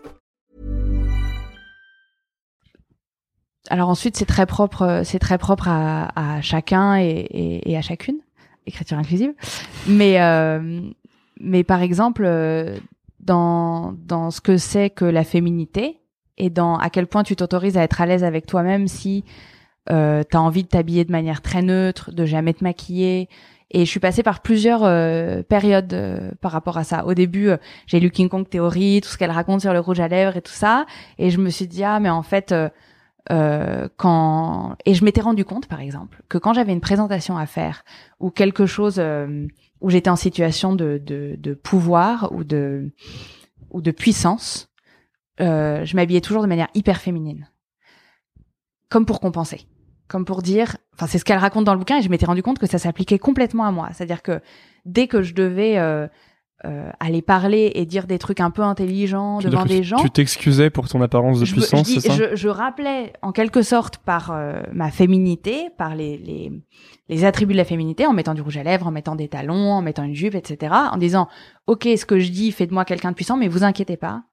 Alors ensuite, c'est très propre, euh, c'est très propre à, à chacun et, et, et à chacune, écriture inclusive. Mais euh, mais par exemple, euh, dans dans ce que c'est que la féminité et dans à quel point tu t'autorises à être à l'aise avec toi-même si euh, t'as envie de t'habiller de manière très neutre, de jamais te maquiller. Et je suis passée par plusieurs euh, périodes euh, par rapport à ça. Au début, j'ai lu King Kong Theory, tout ce qu'elle raconte sur le rouge à lèvres et tout ça, et je me suis dit ah mais en fait euh, euh, quand et je m'étais rendu compte par exemple que quand j'avais une présentation à faire ou quelque chose euh, où j'étais en situation de, de, de pouvoir ou de ou de puissance, euh, je m'habillais toujours de manière hyper féminine, comme pour compenser, comme pour dire, enfin c'est ce qu'elle raconte dans le bouquin et je m'étais rendu compte que ça s'appliquait complètement à moi, c'est-à-dire que dès que je devais euh, aller parler et dire des trucs un peu intelligents Tu devant des tu- gens, Tu t'excusais pour ton apparence de je, puissance, je dis- c'est ça je, je rappelais en quelque sorte par euh, ma féminité, par les, les, les attributs de la féminité, en mettant du rouge à lèvres, en mettant des talons, en mettant une jupe, etc. En disant, ok, ce que je dis fait de moi quelqu'un de puissant, mais vous inquiétez pas,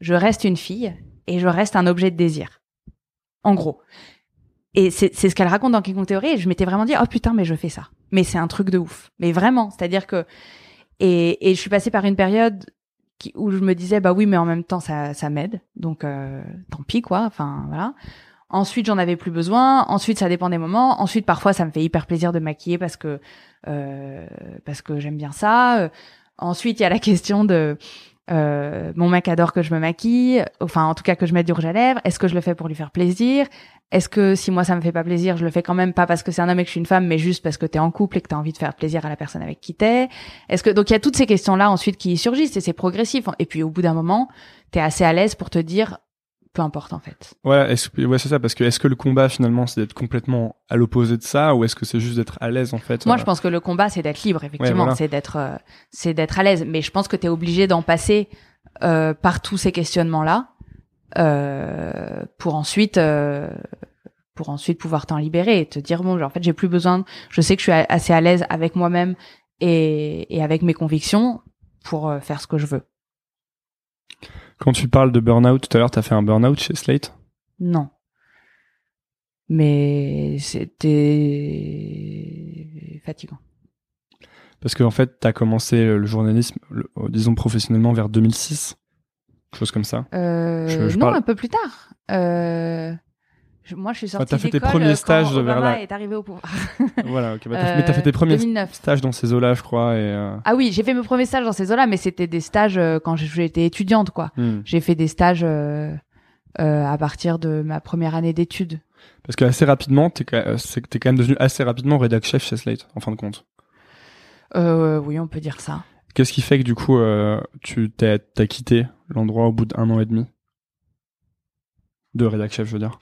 je reste une fille et je reste un objet de désir. En gros. Et c'est ce qu'elle raconte dans King Theory. Et je m'étais vraiment dit, oh putain, mais je fais ça. Mais c'est un truc de ouf. Mais vraiment, c'est-à-dire que et, et je suis passée par une période qui, où je me disais bah oui mais en même temps ça, ça m'aide. Donc euh, tant pis quoi. Enfin voilà. Ensuite j'en avais plus besoin. Ensuite ça dépend des moments. Ensuite parfois ça me fait hyper plaisir de maquiller parce que euh, parce que j'aime bien ça. Euh, ensuite il y a la question de euh, mon mec adore que je me maquille, enfin en tout cas que je mette du rouge à lèvres. Est-ce que je le fais pour lui faire plaisir? Est-ce que si moi ça me fait pas plaisir, je le fais quand même pas parce que c'est un homme et que je suis une femme, mais juste parce que t'es en couple et que t'as envie de faire plaisir à la personne avec qui t'es? Est-ce que donc il y a toutes ces questions là ensuite qui surgissent et c'est progressif. Et puis au bout d'un moment, t'es assez à l'aise pour te dire peu importe en fait. Ouais, est-ce que- ouais, c'est ça, parce que est-ce que le combat finalement c'est d'être complètement à l'opposé de ça, ou est-ce que c'est juste d'être à l'aise en fait Moi, euh, je pense que le combat, c'est d'être libre, effectivement, voilà. c'est d'être, euh, c'est d'être à l'aise. Mais je pense que tu es obligé d'en passer euh, par tous ces questionnements-là euh, pour ensuite, euh, pour ensuite pouvoir t'en libérer et te dire bon, en fait, j'ai plus besoin. de- Je sais que je suis a- assez à l'aise avec moi-même et, et avec mes convictions pour faire ce que je veux. Quand tu parles de burn-out, tout à l'heure, t'as fait un burn-out chez Slate? Non. Mais c'était fatigant. Parce qu'en fait, t'as commencé le journalisme, le- euh, disons professionnellement, vers 2006, quelque chose comme ça? Euh, Je- je non, parle- un peu plus tard. Euh, je- moi, je suis sortie t'as fait tes premiers quand stages vers Obama la- est arrivé au pouvoir. voilà, ok. Bah, Euh, mais t'as fait tes premiers 2009. stages dans ces eaux-là, je crois, et. euh, Ah oui, j'ai fait mes premiers stages dans ces eaux-là, mais c'était des stages euh, quand j'étais étudiante, quoi. hmm. J'ai fait des stages euh, euh, à partir de ma première année d'études. Parce que assez rapidement, t'es quand euh, t'es quand même devenu assez rapidement rédac chef chez Slate, en fin de compte. Euh, oui, on peut dire ça. Qu'est-ce qui fait que du coup, euh, tu t'as t'as quitté l'endroit au bout d'un an et demi? De rédac chef, je veux dire.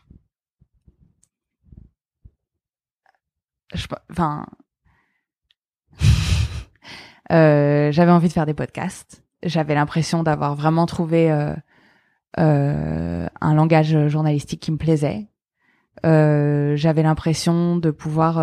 Enfin, euh, j'avais envie de faire des podcasts. J'avais l'impression d'avoir vraiment trouvé euh, euh, un langage journalistique qui me plaisait. J'avais l'impression de pouvoir.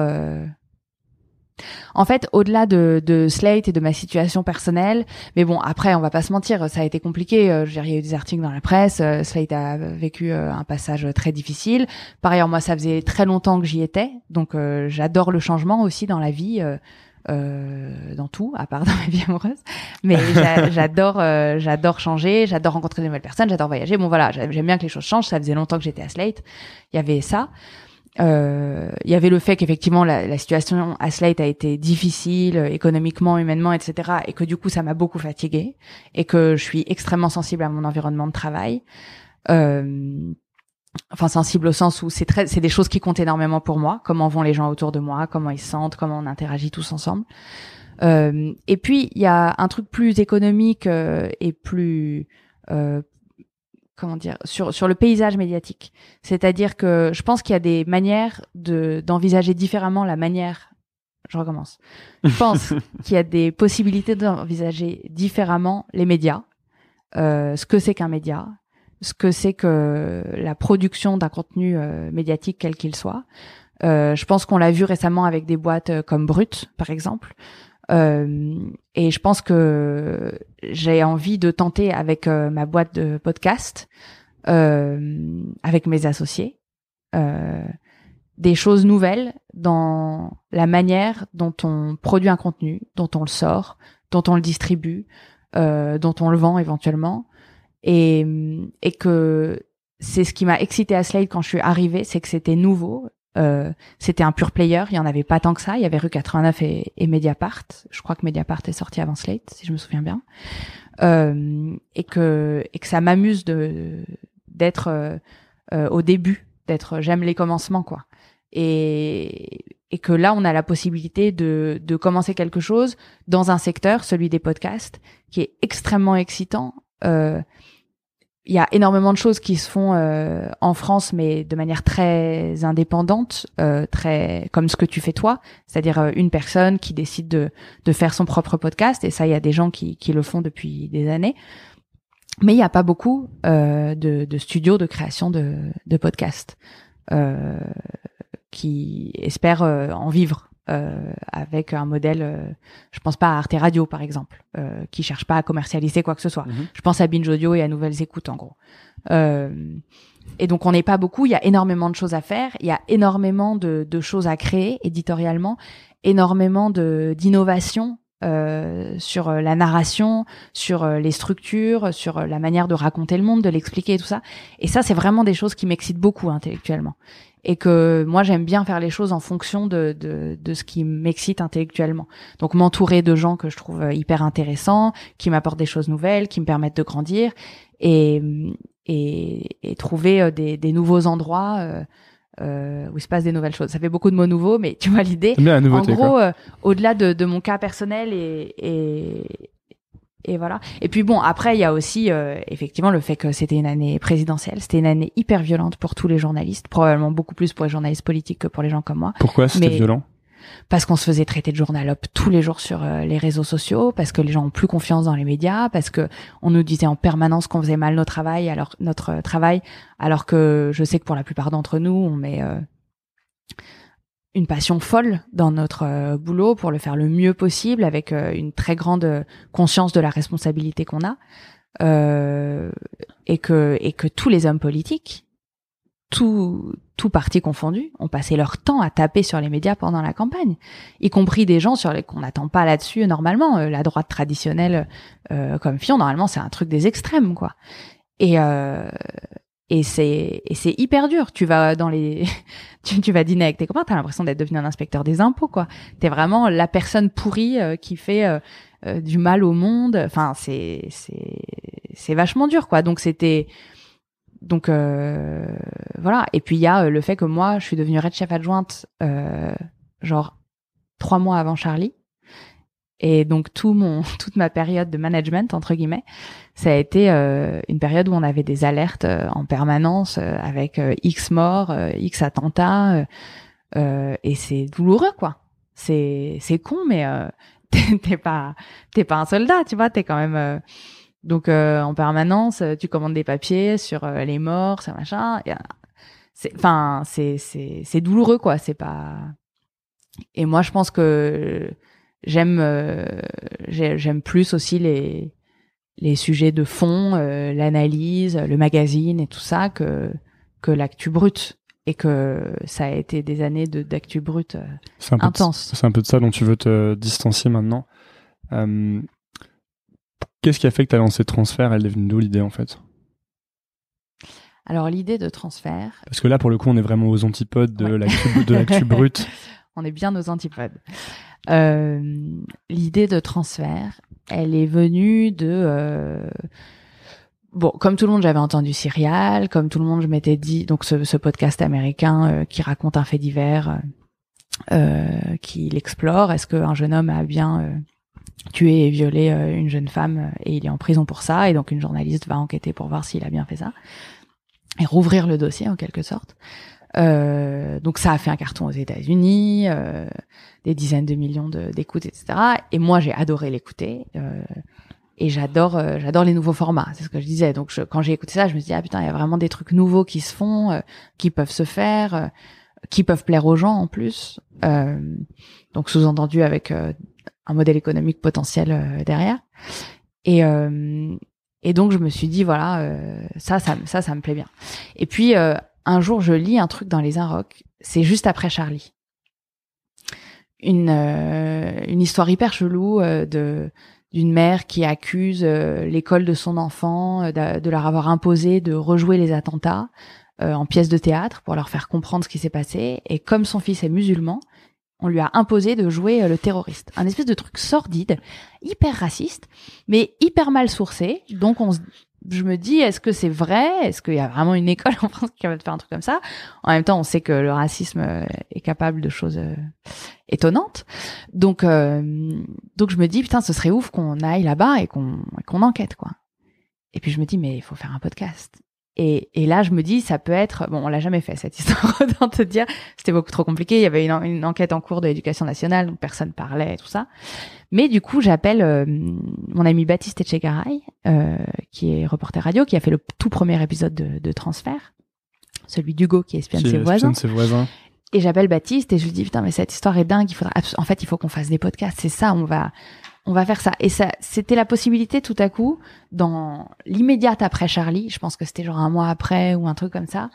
En fait, au-delà de, de Slate et de ma situation personnelle, mais bon, après, on va pas se mentir, ça a été compliqué. Euh, je veux dire, Il y a eu des articles dans la presse. euh, Slate a vécu euh, un passage très difficile. Par ailleurs, moi, ça faisait très longtemps que j'y étais, donc euh, j'adore le changement aussi dans la vie, euh, euh, dans tout, à part dans ma vie amoureuse. Mais j'a- j'adore, j'adore changer, j'adore rencontrer de nouvelles personnes, j'adore voyager. Bon, voilà, j'a- j'aime bien que les choses changent. Ça faisait longtemps que j'étais à Slate. Il y avait ça. Euh, il y avait le fait qu'effectivement la, la, situation à Slate a été difficile euh, économiquement, humainement, etc. Et que du coup ça m'a beaucoup fatiguée et que je suis extrêmement sensible à mon environnement de travail. Euh, enfin sensible au sens où c'est très, c'est des choses qui comptent énormément pour moi. Comment vont les gens autour de moi, comment ils se sentent, comment on interagit tous ensemble. Euh, et puis il y a un truc plus économique euh, et plus euh, comment dire sur sur le paysage médiatique. C'est-à-dire que je pense qu'il y a des manières de d'envisager différemment la manière. Je recommence. Je pense qu'il y a des possibilités d'envisager différemment les médias, euh, ce que c'est qu'un média, ce que c'est que la production d'un contenu euh, médiatique quel qu'il soit. Euh, je pense qu'on l'a vu récemment avec des boîtes euh, comme Brut, par exemple. Euh, et je pense que j'ai envie de tenter avec euh, ma boîte de podcast, euh, avec mes associés, des choses nouvelles dans la manière dont on produit un contenu, dont on le sort, dont on le distribue, dont on le vend éventuellement, et, et que c'est ce qui m'a excité à Slade quand je suis arrivée, c'est que c'était nouveau euh, c'était un pur player, il y en avait pas tant que ça. Il y avait Rue 89 et, et Mediapart. Je crois que Mediapart est sorti avant Slate, si je me souviens bien. Euh, et que et que ça m'amuse de d'être euh, euh, au début, d'être j'aime les commencements quoi. Et et que là on a la possibilité de de commencer quelque chose dans un secteur, celui des podcasts, qui est extrêmement excitant. Euh, il y a énormément de choses qui se font euh, en France, mais de manière très indépendante, euh, très comme ce que tu fais toi, c'est-à-dire euh, une personne qui décide de, de faire son propre podcast, et ça, il y a des gens qui, qui le font depuis des années. Mais il n'y a pas beaucoup de, de, studios de création de, de podcasts qui espèrent en vivre euh, avec un modèle, euh, je pense pas à Arte Radio par exemple, euh, qui cherche pas à commercialiser quoi que ce soit. Mhm. Je pense à Binge Audio et à Nouvelles Écoutes en gros. et donc on n'est pas beaucoup, il y a énormément de choses à faire, il y a énormément de, de choses à créer éditorialement, énormément de d'innovation euh, sur la narration, sur les structures, sur la manière de raconter le monde, de l'expliquer et tout ça. Et ça, c'est vraiment des choses qui m'excitent beaucoup intellectuellement et que moi j'aime bien faire les choses en fonction de, de, de ce qui m'excite intellectuellement. Donc m'entourer de gens que je trouve euh, hyper intéressants, qui m'apportent des choses nouvelles, qui me permettent de grandir et, et, et trouver euh, des, des nouveaux endroits euh, euh, où il se passe des nouvelles choses. Ça fait beaucoup de mots nouveaux, mais tu vois l'idée. En gros, euh, au-delà de, de, mon cas personnel et, et, et voilà. Et puis bon, après il y a aussi euh, effectivement le fait que c'était une année présidentielle, c'était une année hyper violente pour tous les journalistes, probablement beaucoup plus pour les journalistes politiques que pour les gens comme moi. Pourquoi c'était violent? Parce qu'on se faisait traiter de journalope tous les jours sur euh, les réseaux sociaux, parce que les gens ont plus confiance dans les médias, parce que on nous disait en permanence qu'on faisait mal notre travail, alors notre travail, alors que je sais que pour la plupart d'entre nous, on met euh, une passion folle dans notre euh, boulot pour le faire le mieux possible avec euh, une très grande euh, conscience de la responsabilité qu'on a et que et que tous les hommes politiques tout tout parti confondu ont passé leur temps à taper sur les médias pendant la campagne y compris des gens sur les qu'on n'attend pas là-dessus normalement la droite traditionnelle comme Fillon normalement c'est un truc des extrêmes quoi. Et et c'est et c'est hyper dur. Tu vas dans les tu, vas dîner avec tes copains, t'as l'impression d'être devenu un inspecteur des impôts quoi. T'es vraiment la personne pourrie euh, qui fait euh, euh, du mal au monde. Enfin c'est c'est c'est vachement dur quoi. Donc c'était donc voilà. Et puis il y a le fait que moi je suis devenue red chef adjointe genre trois mois avant Charlie. Et donc tout mon toute ma période de management entre guillemets, ça a été euh, une période où on avait des alertes euh, en permanence euh, avec X morts, X attentats et c'est douloureux quoi. C'est c'est con mais t'es pas t'es pas un soldat, tu vois, t'es quand même donc en permanence tu commandes des papiers sur les morts, ça machin. C'est enfin c'est c'est c'est douloureux quoi, c'est pas et moi je pense que j'aime euh, j'aime plus aussi les les sujets de fond, euh, l'analyse, le magazine et tout ça que que l'actu brut et que ça a été des années de d'actu brut euh, intense. C'est un peu de ça dont tu veux te distancier maintenant. Qu'est-ce qui a fait que tu as lancé Transfert? Elle est venue d'où l'idée en fait? Alors l'idée de transfert. Parce que là, pour le coup, on est vraiment aux antipodes de Ouais. l'actu de l'actu brute. On est bien aux antipodes. Euh, l'idée de transfert, elle est venue de euh, bon, comme tout le monde, j'avais entendu Serial, comme tout le monde, je m'étais dit donc ce, podcast américain euh, qui raconte un fait divers, qui l'explore. Est-ce qu'un jeune homme a bien tué et violé une jeune femme et il est en prison pour ça et donc une journaliste va enquêter pour voir s'il a bien fait ça et rouvrir le dossier en quelque sorte. Euh, donc ça a fait un carton aux États-Unis, euh, des dizaines de millions d'écoutes, etc. Et moi j'ai adoré l'écouter. euh, et j'adore, euh, j'adore les nouveaux formats. C'est ce que je disais. Donc je- quand j'ai écouté ça, je me suis dit ah putain, il y a vraiment des trucs nouveaux qui se font, euh, qui peuvent se faire, qui peuvent plaire aux gens en plus. Donc sous-entendu avec un modèle économique potentiel derrière. Et et donc je me suis dit voilà euh, ça ça ça ça me plaît bien. Et puis euh, un jour je lis un truc dans les Inrocks, c'est juste après Charlie. Une euh, une histoire hyper chelou euh, de d'une mère qui accuse euh, l'école de son enfant euh, d'a- de leur avoir imposé de rejouer les attentats euh, en pièces de théâtre pour leur faire comprendre ce qui s'est passé. Et comme son fils est musulman, on lui a imposé de jouer le terroriste. Un espèce de truc sordide, hyper raciste, mais hyper mal sourcé. Donc on se- je me dis, est-ce que c'est vrai? Est-ce qu'il y a vraiment une école en France qui va faire un truc comme ça? En même temps, on sait que le racisme euh, est capable de choses euh, étonnantes. Donc, euh, donc je me dis, putain, ce serait ouf qu'on aille là-bas et qu'on qu'on enquête, quoi. Et puis je me dis, mais il faut faire un podcast. Et, et là, je me dis, ça peut être. Bon, on l'a jamais fait cette histoire, autant te dire. C'était beaucoup trop compliqué. Il y avait une, une enquête en cours de l'éducation nationale, donc personne parlait, et tout ça. Mais du coup, j'appelle euh, mon ami Baptiste Etchegaray, euh, qui est reporter radio, qui a fait le tout premier épisode de, de Transfert, celui d'Hugo qui espionne Qui ses voisins. ses voisins. Et j'appelle Baptiste et je lui dis putain mais cette histoire est dingue, il faudra en fait il faut qu'on fasse des podcasts, c'est ça, on va on va faire ça. Et ça c'était la possibilité tout à coup dans l'immédiate après Charlie, je pense que c'était genre un mois après ou un truc comme ça,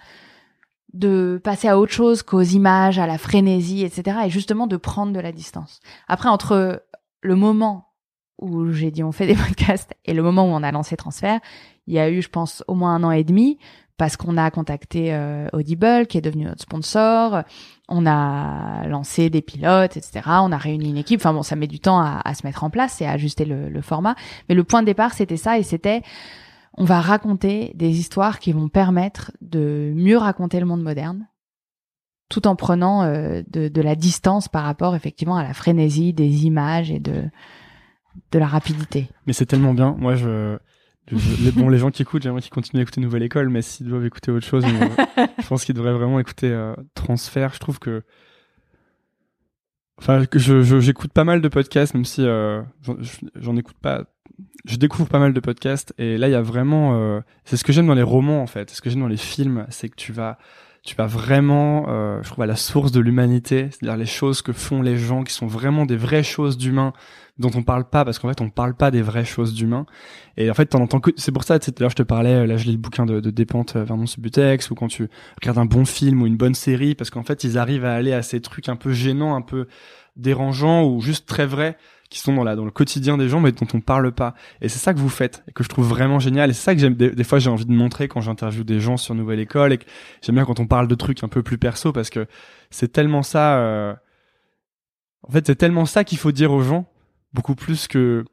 de passer à autre chose qu'aux images, à la frénésie, etc. Et justement de prendre de la distance. Après entre le moment où j'ai dit on fait des podcasts et le moment où on a lancé Transfert, il y a eu je pense au moins un an et demi parce qu'on a contacté euh, Audible qui est devenu notre sponsor, on a lancé des pilotes, etc. On a réuni une équipe. Enfin bon, ça met du temps à, se mettre en place et à ajuster le format. Mais le point de départ, c'était ça et c'était on va raconter des histoires qui vont permettre de mieux raconter le monde moderne, tout en prenant euh, de, la distance par rapport effectivement à la frénésie des images et de de la rapidité. Mais c'est tellement bien. Moi, je, bon, les gens qui écoutent, j'aimerais qu'ils continuent d'écouter Nouvelle École, mais s'ils doivent écouter autre chose, euh, je pense qu'ils devraient vraiment écouter euh, Transfert. Je trouve que, enfin, je, j'écoute pas mal de podcasts, même si euh, j'en écoute pas. Je découvre pas mal de podcasts, et là, il y a vraiment, euh, c'est ce que j'aime dans les romans en fait. Ce que j'aime dans les films, c'est que tu vas tu vas vraiment, euh, je trouve, à la source de l'humanité, c'est-à-dire les choses que font les gens, qui sont vraiment des vraies choses d'humains, dont on parle pas, parce qu'en fait, on parle pas des vraies choses d'humains. Et en fait, t'en entends que, c'est pour ça, tu sais, je te parlais, euh, là, je lis le bouquin de, de Dépente euh, Vernon Subutex, ou quand tu regardes un bon film ou une bonne série, parce qu'en fait, ils arrivent à aller à ces trucs un peu gênants, un peu dérangeants, ou juste très vrais, qui sont dans la, dans le quotidien des gens, mais dont on parle pas. Et c'est ça que vous faites, et que je trouve vraiment génial. Et c'est ça que j'aime, des, fois, j'ai envie de montrer quand j'interviewe des gens sur Nouvelle École, et que j'aime bien quand on parle de trucs un peu plus perso, parce que c'est tellement ça, euh, en fait, c'est tellement ça qu'il faut dire aux gens, beaucoup plus que,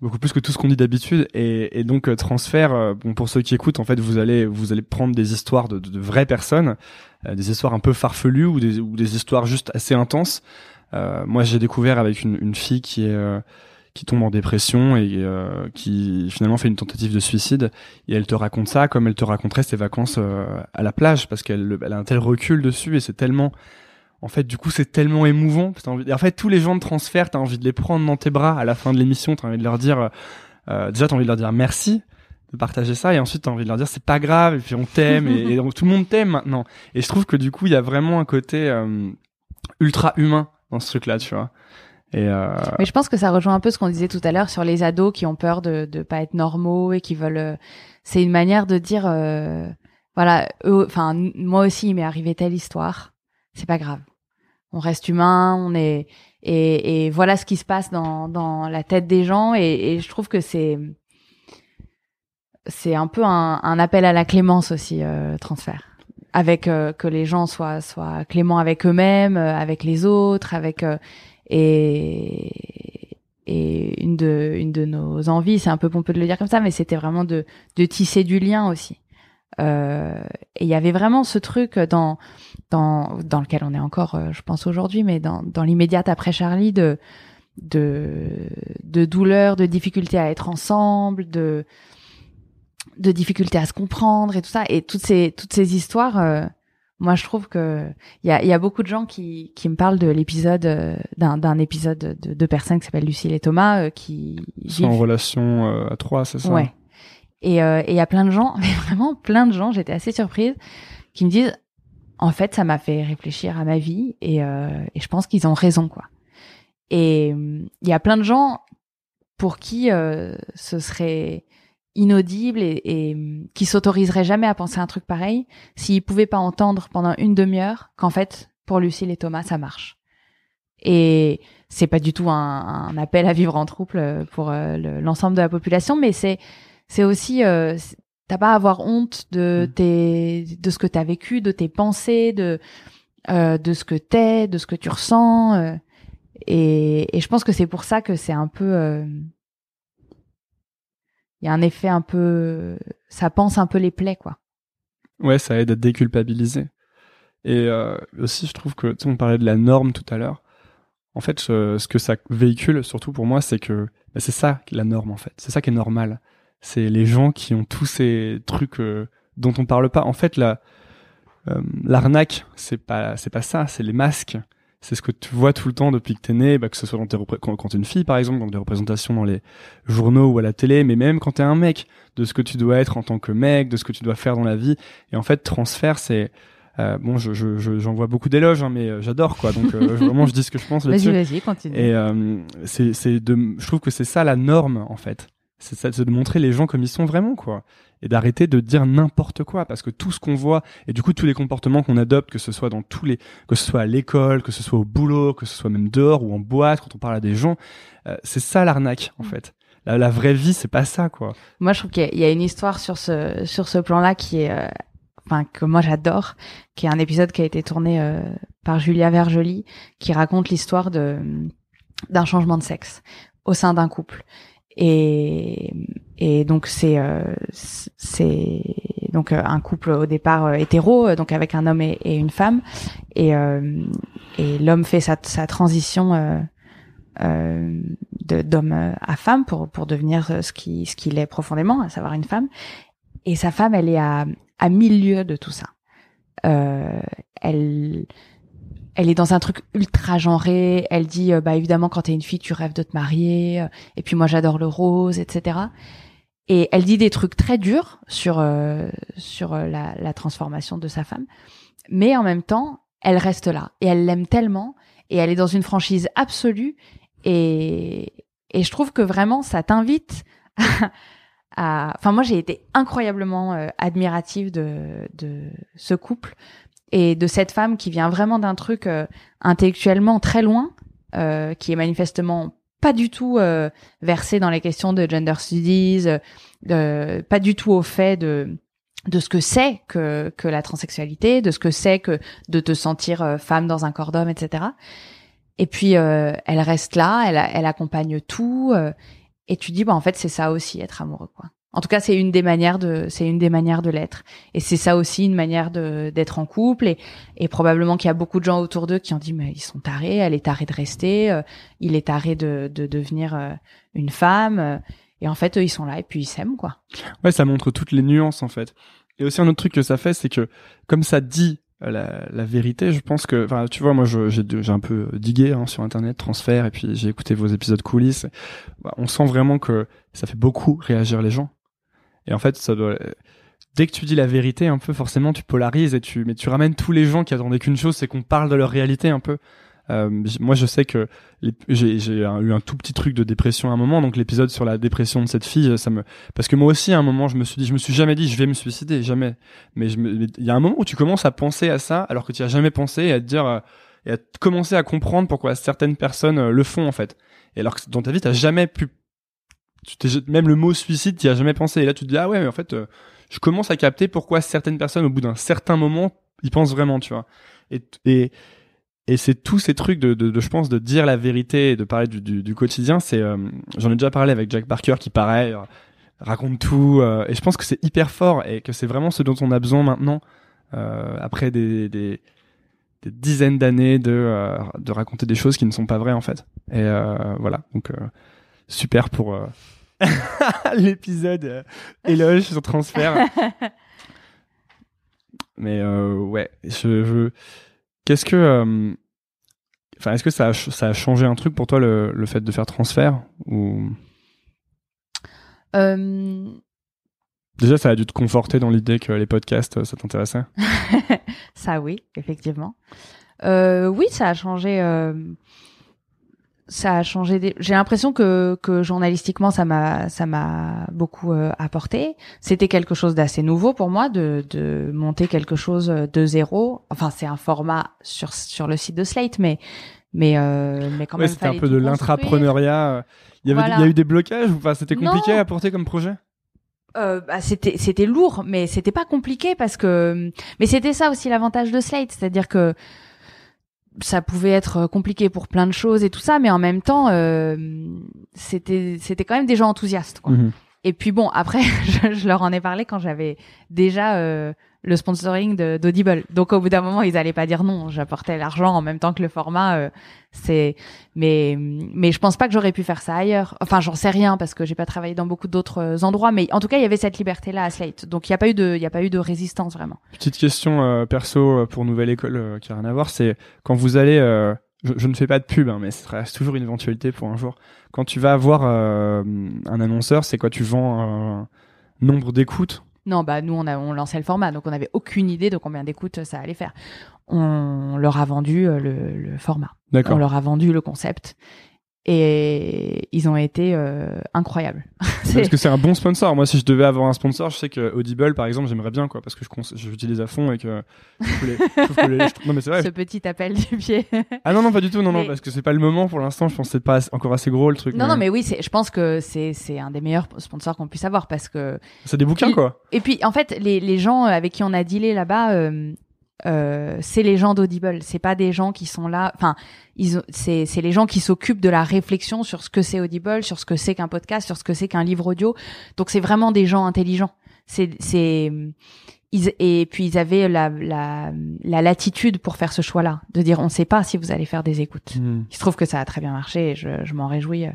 beaucoup plus que tout ce qu'on dit d'habitude. Et, et donc, euh, transfert, euh, bon, pour ceux qui écoutent, en fait, vous allez, vous allez prendre des histoires de, de, de vraies personnes, euh, des histoires un peu farfelues ou des, ou des histoires juste assez intenses. Euh, moi, j'ai découvert avec une, une fille qui est, euh, qui tombe en dépression et euh, qui finalement fait une tentative de suicide. Et elle te raconte ça comme elle te raconterait ses vacances euh, à la plage parce qu'elle elle a un tel recul dessus et c'est tellement en fait du coup c'est tellement émouvant. Envie... en fait tous les gens de transfert t'as envie de les prendre dans tes bras à la fin de l'émission. T'as envie de leur dire euh, déjà t'as envie de leur dire merci de partager ça et ensuite t'as envie de leur dire c'est pas grave et puis on t'aime et, et donc, tout le monde t'aime maintenant. Et je trouve que du coup il y a vraiment un côté euh, ultra humain dans ce truc là tu vois et euh... Mais je pense que ça rejoint un peu ce qu'on disait tout à l'heure sur les ados qui ont peur de de pas être normaux et qui veulent. euh, C'est une manière de dire, euh, voilà, enfin moi aussi il m'est arrivé telle histoire, c'est pas grave. On reste humain, on est et, et voilà ce qui se passe dans dans la tête des gens et, et je trouve que c'est c'est un peu un, un, appel à la clémence aussi, euh, transfert. Avec euh, que les gens soient soient cléments avec eux-mêmes, euh, avec les autres, avec et et une de une de nos envies, c'est un peu pompeux de le dire comme ça, mais c'était vraiment de de tisser du lien aussi. et il y avait vraiment ce truc dans dans dans lequel on est encore, je pense aujourd'hui, mais dans dans l'immédiate après Charlie de de de douleur, de difficulté à être ensemble, de de difficulté à se comprendre et tout ça. Et toutes ces toutes ces histoires euh, moi je trouve que il y a, y a beaucoup de gens qui qui me parlent de l'épisode euh, d'un d'un épisode de deux personnes qui s'appellent Lucille et Thomas euh, qui sont en relation à trois c'est ça? Ouais. Et et il y a plein de gens mais vraiment plein de gens j'étais assez surprise qui me disent en fait ça m'a fait réfléchir à ma vie et et je pense qu'ils ont raison quoi. Et il y a plein de gens pour qui ce serait inaudible et, et qui s'autoriserait jamais à penser un truc pareil s'ils pouvaient pas entendre pendant une demi-heure qu'en fait pour Lucille et Thomas ça marche. Et c'est pas du tout un, appel à vivre en trouble pour euh, l'ensemble de la population, mais c'est c'est aussi euh, t'as pas à avoir honte de mmh. tes de ce que t'as vécu, de tes pensées, de euh, de ce que t'es, de ce que tu ressens. Euh, et, et je pense que c'est pour ça que c'est un peu euh, il y a un effet un peu, ça pense un peu les plaies, quoi. Ouais, ça aide à déculpabiliser. Et euh, aussi, je trouve que, tu sais, on parlait de la norme tout à l'heure. En fait, ce, que ça véhicule, surtout pour moi, c'est que bah, c'est ça la norme, en fait. C'est ça qui est normal. C'est les gens qui ont tous ces trucs euh, dont on parle pas. En fait, la euh, l'arnaque, c'est pas c'est pas ça, c'est les masques c'est ce que tu vois tout le temps depuis que t'es né, bah, que ce soit dans tes quand, quand t'es une fille par exemple, donc des représentations dans les journaux ou à la télé, mais même quand t'es un mec, de ce que tu dois être en tant que mec, de ce que tu dois faire dans la vie. Et en fait, transfert, c'est euh, bon, je, je, j'en vois beaucoup d'éloges, hein, mais euh, j'adore quoi. Donc euh, vraiment, je dis ce que je pense là-dessus. Vas-y, vas-y, continue. Et c'est, c'est de, je trouve que c'est ça la norme en fait. C'est ça, c'est de montrer les gens comme ils sont vraiment quoi et d'arrêter de dire n'importe quoi parce que tout ce qu'on voit et du coup tous les comportements qu'on adopte que ce soit dans tous les que ce soit à l'école que ce soit au boulot que ce soit même dehors ou en boîte quand on parle à des gens euh, c'est ça l'arnaque en mm. fait. La, la, vraie vie c'est pas ça quoi. Moi je trouve qu'il y, a une histoire sur ce sur ce plan là qui est euh, enfin que moi j'adore qui est un épisode qui a été tourné euh, par Julia Vergely qui raconte l'histoire de d'un changement de sexe au sein d'un couple et, et donc c'est euh, c'est donc euh, un couple au départ euh, hétéro, donc avec un homme et, une femme, et et l'homme fait sa, transition d'homme à femme pour pour devenir ce qui ce qu'il est profondément, à savoir une femme. Et sa femme, elle est à à milieu de tout ça. elle elle est dans un truc ultra genré. Elle dit, euh, bah évidemment, quand t'es une fille, tu rêves de te marier. Euh, et puis moi, j'adore le rose, etc. Et elle dit des trucs très durs sur euh, sur la, transformation de sa femme, mais en même temps, elle reste là et elle l'aime tellement et elle est dans une franchise absolue. Et et je trouve que vraiment, ça t'invite à. Enfin, moi, j'ai été incroyablement admirative de de ce couple et de cette femme qui vient vraiment d'un truc euh, intellectuellement très loin, euh, qui est manifestement pas du tout euh, versée dans les questions de gender studies, euh, pas du tout au fait de de ce que c'est que que la transsexualité, de ce que c'est que de te sentir femme dans un corps d'homme, etc. Et puis elle reste là, elle, elle accompagne tout, et tu dis bah en fait c'est ça aussi être amoureux quoi. En tout cas, c'est une des manières de, c'est une des manières de l'être. Et c'est ça aussi une manière de d'être en couple. Et, et probablement qu'il y a beaucoup de gens autour d'eux qui ont dit, mais ils sont tarés. Elle est tarée de rester. Euh, il est taré de, de devenir euh, une femme. Euh, et en fait, eux, ils sont là et puis ils s'aiment, quoi. Ouais, ça montre toutes les nuances, en fait. Et aussi un autre truc que ça fait, c'est que comme ça dit la, la, vérité, je pense que, enfin, tu vois, moi, j'ai un peu digué hein, sur Internet, transfert, et puis j'ai écouté vos épisodes coulisses. Bah, on sent vraiment que ça fait beaucoup réagir les gens. Et en fait, ça doit dès que tu dis la vérité un peu forcément tu polarises et tu mais tu ramènes tous les gens qui attendaient qu'une chose c'est qu'on parle de leur réalité un peu. Euh, moi je sais que j'ai eu un tout petit truc de dépression à un moment donc l'épisode sur la dépression de cette fille ça me parce que moi aussi à un moment je me suis dit je me suis jamais dit je vais me suicider jamais. Mais il y a un moment où tu commences à penser à ça alors que tu as jamais pensé et à te dire euh, et à commencer à comprendre pourquoi certaines personnes euh, le font en fait. Et alors que dans ta vie t'as jamais pu tu même le mot suicide, tu as jamais pensé. Et là, tu te dis ah ouais, mais en fait, euh, je commence à capter pourquoi certaines personnes, au bout d'un certain moment, y pensent vraiment, tu vois. Et c'est tous ces trucs de, je pense, de dire la vérité et de parler du, quotidien. C'est, euh, j'en ai déjà parlé avec Jack Barker qui pareil euh, raconte tout. et je pense que c'est hyper fort et que c'est vraiment ce dont on a besoin maintenant après des, dizaines d'années de, de raconter des choses qui ne sont pas vraies en fait. Et voilà, donc super pour euh, l'épisode euh, éloge sur transfert. Mais euh, ouais, je, je... qu'est-ce que, euh, enfin, est-ce que ça a, ch- ça a changé un truc pour toi le, le fait de faire transfert ou? Euh, déjà ça a dû te conforter dans l'idée que les podcasts ça t'intéressait ça, oui, effectivement. Euh, oui, ça a changé. euh, ça a changé. des- J'ai l'impression que, que journalistiquement, ça m'a, ça m'a beaucoup euh, apporté. C'était quelque chose d'assez nouveau pour moi de, de monter quelque chose de zéro. Enfin, c'est un format sur sur le site de Slate, mais mais euh, mais quand Ouais, même. c'était un peu de l'intrapreneuriat. Il y avait, Voilà. il y a eu des blocages ou enfin, c'était compliqué Non. à porter comme projet? Euh, bah, c'était c'était lourd, mais c'était pas compliqué parce que mais c'était ça aussi l'avantage de Slate, c'est-à-dire que ça pouvait être compliqué pour plein de choses et tout ça, mais en même temps euh, c'était c'était quand même des gens enthousiastes. Quoi. Mhm. Et puis bon, après je, je leur en ai parlé quand j'avais déjà euh, le sponsoring d'Audible. Donc au bout d'un moment, ils allaient pas dire non. J'apportais l'argent en même temps que le format. euh, c'est mais mais je pense pas que j'aurais pu faire ça ailleurs. Enfin, j'en sais rien parce que j'ai pas travaillé dans beaucoup d'autres euh, endroits. Mais en tout cas, il y avait cette liberté là à Slate. Donc il y a pas eu de il a pas eu de résistance vraiment. Petite question euh, perso pour Nouvelle École qui a rien à voir, c'est quand vous allez, je, ne fais pas de pub, hein, mais ce reste toujours une éventualité pour un jour. Quand tu vas avoir un annonceur, c'est quoi? Tu vends un nombre d'écoutes? Non, bah nous on a on lançait le format, donc on avait aucune idée de combien d'écoutes ça allait faire. On leur a vendu euh, le, le format. On leur a vendu le concept et ils ont été euh, incroyables. Parce que c'est un bon sponsor. Moi, si je devais avoir un sponsor, je sais que Audible, par exemple, j'aimerais bien, quoi, parce que je, l'utilise à fond et que. les- que les- non, mais vrai. Ce petit appel du pied. Ah non, non, pas du tout. Non, non, Mais- parce que c'est pas le moment pour l'instant. Je pense que c'est pas assez- encore assez gros le truc. non, non, mais oui, je pense que c'est, c'est un des meilleurs sponsors qu'on puisse avoir parce que. C'est des bouquins, Il- quoi. Et puis, en fait, les, les gens avec qui on a dealé là-bas, euh, euh, c'est les gens d'Audible. C'est pas des gens qui sont là. Enfin, ils, c'est, c'est les gens qui s'occupent de la réflexion sur ce que c'est Audible, sur ce que c'est qu'un podcast, sur ce que c'est qu'un livre audio. Donc, c'est vraiment des gens intelligents. C'est, c'est, ils, et puis ils avaient la, la, la latitude pour faire ce choix-là, de dire on sait pas si vous allez faire des écoutes. Hmm. Il se trouve que ça a très bien marché et je, je m'en réjouis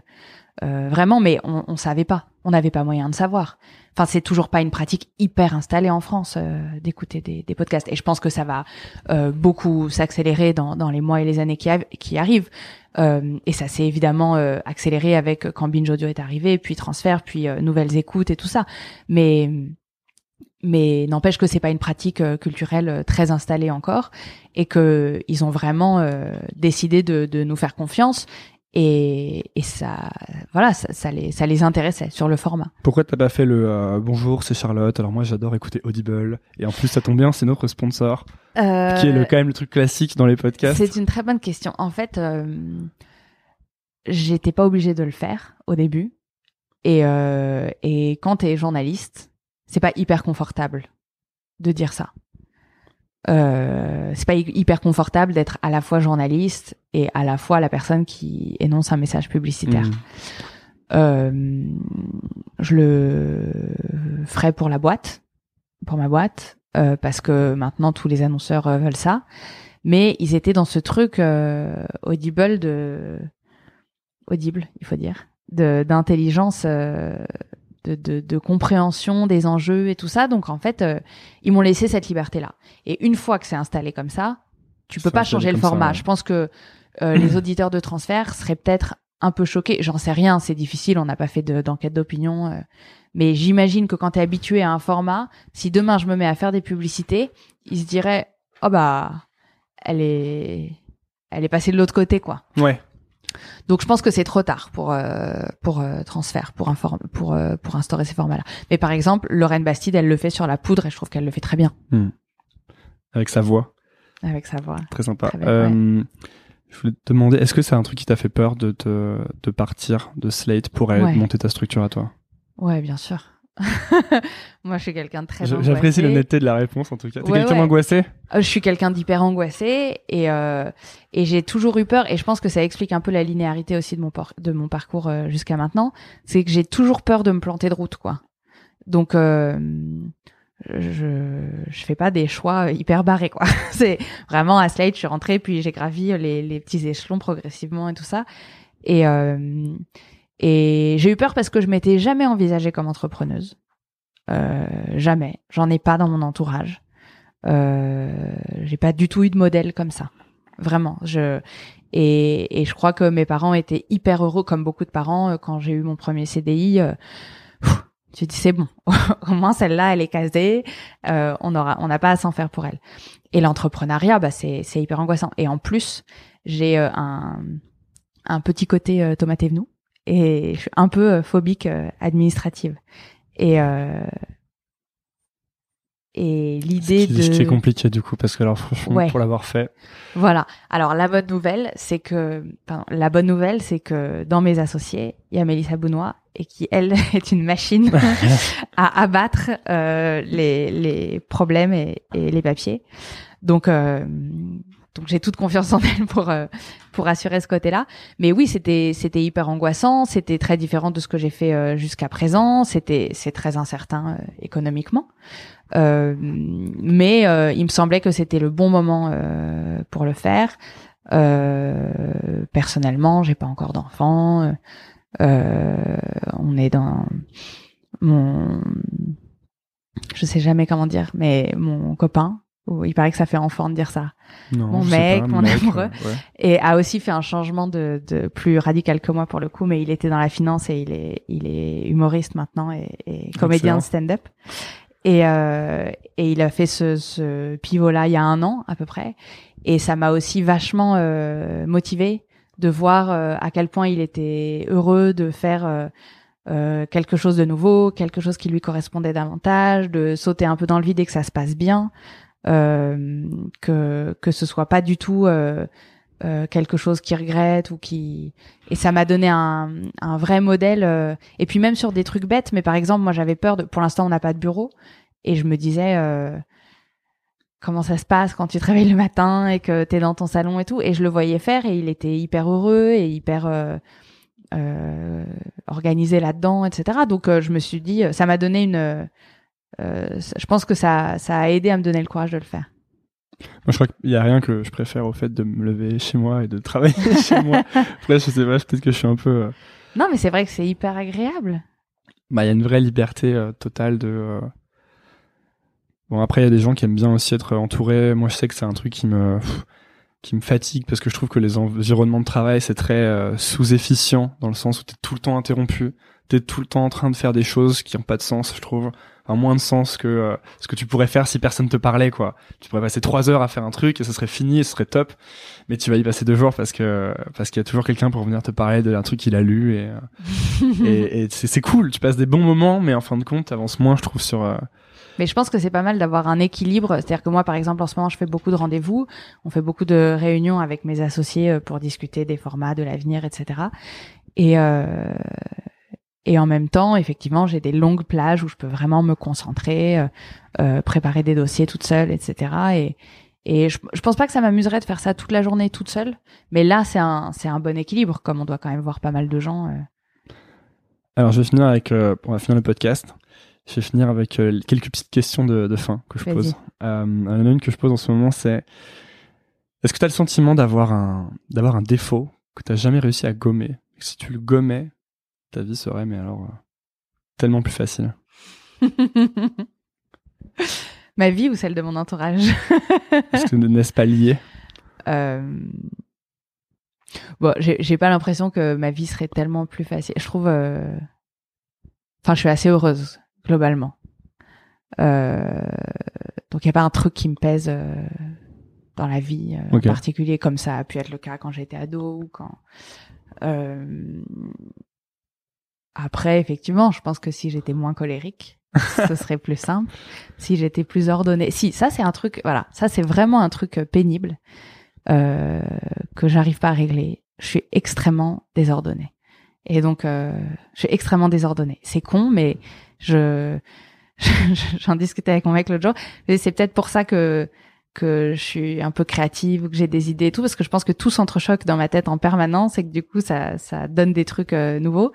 euh, vraiment, mais on, on savait pas, on n'avait pas moyen de savoir. Enfin, c'est toujours pas une pratique hyper installée en France euh, d'écouter des, des podcasts, et je pense que ça va euh, beaucoup s'accélérer dans, dans les mois et les années qui, qui arrivent. Euh, et ça s'est évidemment euh, accéléré avec quand Binge Audio est arrivé, puis transfert, puis euh, nouvelles écoutes et tout ça. Mais mais n'empêche que c'est pas une pratique euh, culturelle très installée encore et que ils ont vraiment décidé de, de nous faire confiance et, et ça voilà ça, ça les ça les intéressait sur le format Pourquoi t'as pas fait le euh, bonjour, c'est Charlotte? Alors moi, j'adore écouter Audible. Et en plus, ça tombe bien, c'est notre sponsor, qui est le, quand même le truc classique dans les podcasts. Euh, c'est une très bonne question en fait euh, j'étais pas obligée de le faire au début et euh, et quand t'es journaliste c'est pas hyper confortable de dire ça euh, c'est pas hy- hyper confortable d'être à la fois journaliste et à la fois la personne qui énonce un message publicitaire. Mm. Euh, je le ferai pour la boîte, pour ma boîte, euh, parce que maintenant tous les annonceurs euh, veulent ça. Mais ils étaient dans ce truc euh, audible de audible, il faut dire, d'intelligence, euh, de, de, de compréhension des enjeux et tout ça. Donc en fait, euh, ils m'ont laissé cette liberté-là. Et une fois que c'est installé comme ça, tu peux pas changer le ça, format. ouais. Je pense que euh, les auditeurs de transfert seraient peut-être un peu choqués. J'en sais rien, c'est difficile, on n'a pas fait de- d'enquête d'opinion. euh. mais j'imagine que quand tu es habitué à un format, si demain je me mets à faire des publicités, ils se diraient "Oh bah elle est elle est passée de l'autre côté quoi." Ouais. Donc je pense que c'est trop tard pour euh, pour euh, transfert, pour euh, pour instaurer ces formats-là. Mais par exemple, Lorraine Bastide, elle le fait sur la poudre et je trouve qu'elle le fait très bien Avec sa voix. avec sa voix. Très sympa. Très bien, Je voulais te demander, est-ce que c'est un truc qui t'a fait peur de, te, de partir de Slate pour Ouais. monter ta structure à toi? Ouais, bien sûr. Moi, je suis quelqu'un de très. J'apprécie l'honnêteté de la réponse en tout cas. T'es Ouais, quelqu'un ouais. d'angoissé? Euh, Je suis quelqu'un d'hyper angoissé et euh, et j'ai toujours eu peur et je pense que ça explique un peu la linéarité aussi de mon par- de mon parcours euh, jusqu'à maintenant, c'est que j'ai toujours peur de me planter de route quoi. Donc euh, je je fais pas des choix hyper barrés quoi. c'est vraiment à Slate, je suis rentrée puis j'ai gravi les les petits échelons progressivement et tout ça et euh, et j'ai eu peur parce que je m'étais jamais envisagée comme entrepreneuse. Euh, jamais. J'en ai pas dans mon entourage. Euh, j'ai pas du tout eu de modèle comme ça. Vraiment. Je et, et je crois que mes parents étaient hyper heureux, comme beaucoup de parents, euh, quand j'ai eu mon premier CDI. Euh, pff, tu dis c'est bon. Au moins celle-là, elle est casée. Euh, on aura, on n'a pas à s'en faire pour elle. Et l'entrepreneuriat, bah c'est hyper angoissant. Et en plus, j'ai euh, un un petit côté euh, tomate et je suis un peu euh, phobique euh, administrative. Et euh, et l'idée qui- ce qui est de compliqué du coup, parce que alors franchement, Ouais. pour l'avoir fait, voilà. Alors la bonne nouvelle, c'est que pardon, la bonne nouvelle, c'est que dans mes associés, il y a Mélissa Bounois et qui elle est une machine à abattre euh, les les problèmes et, et les papiers. Donc euh, donc j'ai toute confiance en elle pour euh, pour assurer ce côté-là. Mais oui, c'était c'était hyper angoissant, c'était très différent de ce que j'ai fait euh, jusqu'à présent, c'était c'est très incertain euh, économiquement. Euh, mais il me semblait que c'était le bon moment pour le faire. Personnellement, j'ai pas encore d'enfant. On est dans mon, je sais jamais comment dire, mais mon copain. Il paraît que ça fait enfant de dire ça. non, Mon mec, pas, mon mec, amoureux. ouais. Et a aussi fait un changement de, de plus radical que moi pour le coup, mais il était dans la finance et il est, il est humoriste maintenant et, et comédien de stand-up. Et, euh, et il a fait ce, ce pivot-là il y a un an à peu près. Et ça m'a aussi vachement euh, motivé de voir euh, à quel point il était heureux de faire euh, euh, quelque chose de nouveau, quelque chose qui lui correspondait davantage, de sauter un peu dans le vide et que ça se passe bien, que que ce soit pas du tout euh, euh, quelque chose qu'il regrette ou qui et ça m'a donné un, un vrai modèle euh, et puis même sur des trucs bêtes mais par exemple moi j'avais peur de pour l'instant on n'a pas de bureau et je me disais euh, comment ça se passe quand tu te réveilles le matin et que tu es dans ton salon et tout et je le voyais faire et il était hyper heureux et hyper euh, euh, organisé là-dedans etc donc euh, je me suis dit ça m'a donné une euh, je pense que ça ça a aidé à me donner le courage de le faire Moi, je crois qu'il y a rien que je préfère au fait de me lever chez moi et de travailler chez moi. Après, je sais pas, peut-être que je suis un peu. euh, non mais c'est vrai que c'est hyper agréable Bah, il y a une vraie liberté euh, totale de. euh, Bon, après, il y a des gens qui aiment bien aussi être entourés. Moi, je sais que c'est un truc qui me pff, qui me fatigue parce que je trouve que les environnements de travail c'est très euh, sous-efficient dans le sens où t'es tout le temps interrompu, t'es tout le temps en train de faire des choses qui ont pas de sens, je trouve. Enfin, moins de sens que euh, ce que tu pourrais faire si personne te parlait, quoi. Tu pourrais passer trois heures à faire un truc et ce serait fini et ce serait top, mais tu vas y passer deux jours parce que parce qu'il y a toujours quelqu'un pour venir te parler d'un truc qu'il a lu et euh, et, et c'est c'est cool. Tu passes des bons moments, mais en fin de compte, t'avances moins, je trouve, sur euh, Mais je pense que c'est pas mal d'avoir un équilibre. C'est-à-dire que moi, par exemple, en ce moment, je fais beaucoup de rendez-vous. On fait beaucoup de réunions avec mes associés euh, pour discuter des formats, de l'avenir, etc. Et euh, et en même temps, effectivement, j'ai des longues plages où je peux vraiment me concentrer, euh, euh, préparer des dossiers toute seule, etc. Et et je, je pense pas que ça m'amuserait de faire ça toute la journée toute seule. Mais là, c'est un c'est un bon équilibre, comme on doit quand même voir pas mal de gens. euh. Alors, je vais finir avec, euh, on va finir le podcast. Je vais finir avec quelques petites questions de, de fin que je Vas-y. pose. Une que je pose en ce moment, c'est est-ce que tu as le sentiment d'avoir un, d'avoir un défaut que tu n'as jamais réussi à gommer? Si tu le gommais, ta vie serait, mais alors, euh, tellement plus facile. Ma vie ou celle de mon entourage? Est-ce que n'est-ce pas lié? Euh, Bon, j'ai pas l'impression que ma vie serait tellement plus facile. Je trouve, euh, enfin, je suis assez heureuse globalement. Euh, Donc, il y a pas un truc qui me pèse dans la vie en particulier, comme ça a pu être le cas quand j'étais ado ou quand. Après, effectivement, je pense que si j'étais moins colérique, ce serait plus simple. Si j'étais plus ordonnée. Si, ça c'est un truc, voilà, ça c'est vraiment un truc euh, pénible. Euh, que j'arrive pas à régler. Je suis extrêmement désordonnée. Et donc, euh, je suis extrêmement désordonnée. C'est con, mais je j'en discutais avec mon mec l'autre jour. Mais c'est peut-être pour ça que que je suis un peu créative, que j'ai des idées et tout, parce que je pense que tout s'entrechoque dans ma tête en permanence et que du coup, ça, ça donne des trucs euh, nouveaux.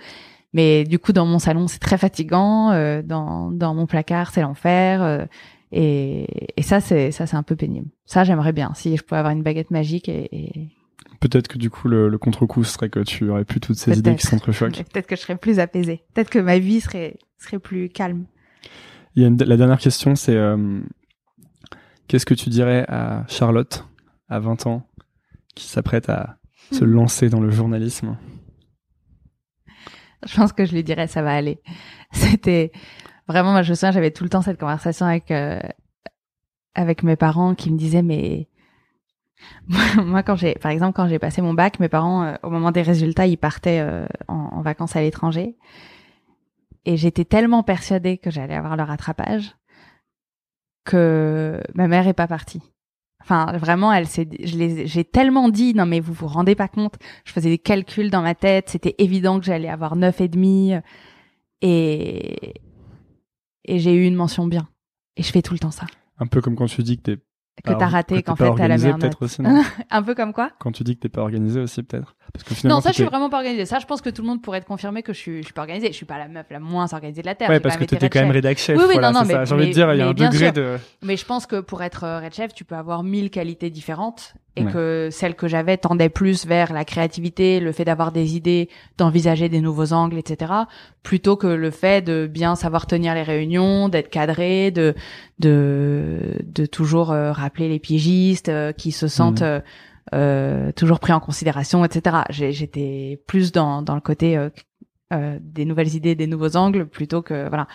Mais du coup, dans mon salon, c'est très fatigant. Euh, dans, dans mon placard, c'est l'enfer. Euh, et, et ça, c'est ça, c'est un peu pénible. Ça, j'aimerais bien si je pouvais avoir une baguette magique et, et... Peut-être que du coup, le, le contre-coup serait que tu aurais plus toutes ces idées qui s'entrechoquent. Peut-être que je serais plus apaisée. Peut-être que ma vie serait serait plus calme. Il y a une, la dernière question, c'est Qu'est-ce que tu dirais à Charlotte, à 20 ans, qui s'apprête à se hmm. lancer dans le journalisme? Je pense que je lui dirais ça va aller. C'était vraiment, moi je me souviens, j'avais tout le temps cette conversation avec euh, avec mes parents qui me disaient mais moi quand j'ai, par exemple quand j'ai passé mon bac, mes parents euh, au moment des résultats ils partaient euh, en, vacances à l'étranger et j'étais tellement persuadée que j'allais avoir le rattrapage que ma mère est pas partie. Enfin, vraiment, elle s'est, j'ai tellement dit, non mais vous vous rendez pas compte. Je faisais des calculs dans ma tête. C'était évident que j'allais avoir neuf et demi. Et, et j'ai eu une mention bien. Et je fais tout le temps ça. Un peu comme quand tu dis que t'es que t'as raté, qu'en fait t'as la merde. peut-être aussi, non? Un peu comme quoi? Quand tu dis que t'es pas organisé aussi, peut-être. Parce que finalement, non, ça je suis vraiment pas organisé. Ça, je pense que tout le monde pourrait te confirmer que je suis, je suis pas organisé. Je suis pas la meuf la moins organisée de la terre. Ouais, parce que t'étais quand même rédac chef. Oui, oui, voilà, non, non, mais, J'ai envie de dire, il y a un degré de. Mais je pense que pour être euh, red chef, tu peux avoir mille qualités différentes et que celle que j'avais tendait plus vers la créativité, le fait d'avoir des idées, d'envisager des nouveaux angles, etc., plutôt que le fait de bien savoir tenir les réunions, d'être cadré, de de de toujours euh, rappeler les piégistes euh, qui se sentent mmh. euh, toujours pris en considération, etc. J'étais plus dans dans le côté euh, des nouvelles idées, des nouveaux angles, plutôt que voilà.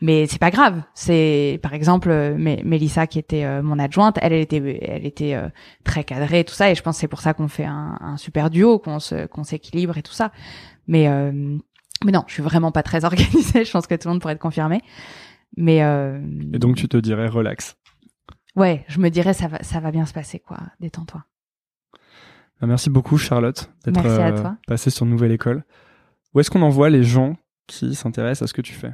Mais c'est pas grave. C'est par exemple Mélissa qui était euh, mon adjointe, elle, elle était, elle était euh, très cadrée, tout ça, et je pense que c'est pour ça qu'on fait un, un, super duo, qu'on se, qu'on s'équilibre et tout ça. Mais mais non, je suis vraiment pas très organisée. je pense que tout le monde pourrait être confirmé. Mais et donc tu te dirais relax. Ouais, je me dirais ça va, ça va bien se passer quoi. Détends-toi. Bah, merci beaucoup Charlotte d'être passée sur Nouvelle École. Où est-ce qu'on envoie les gens qui s'intéressent à ce que tu fais?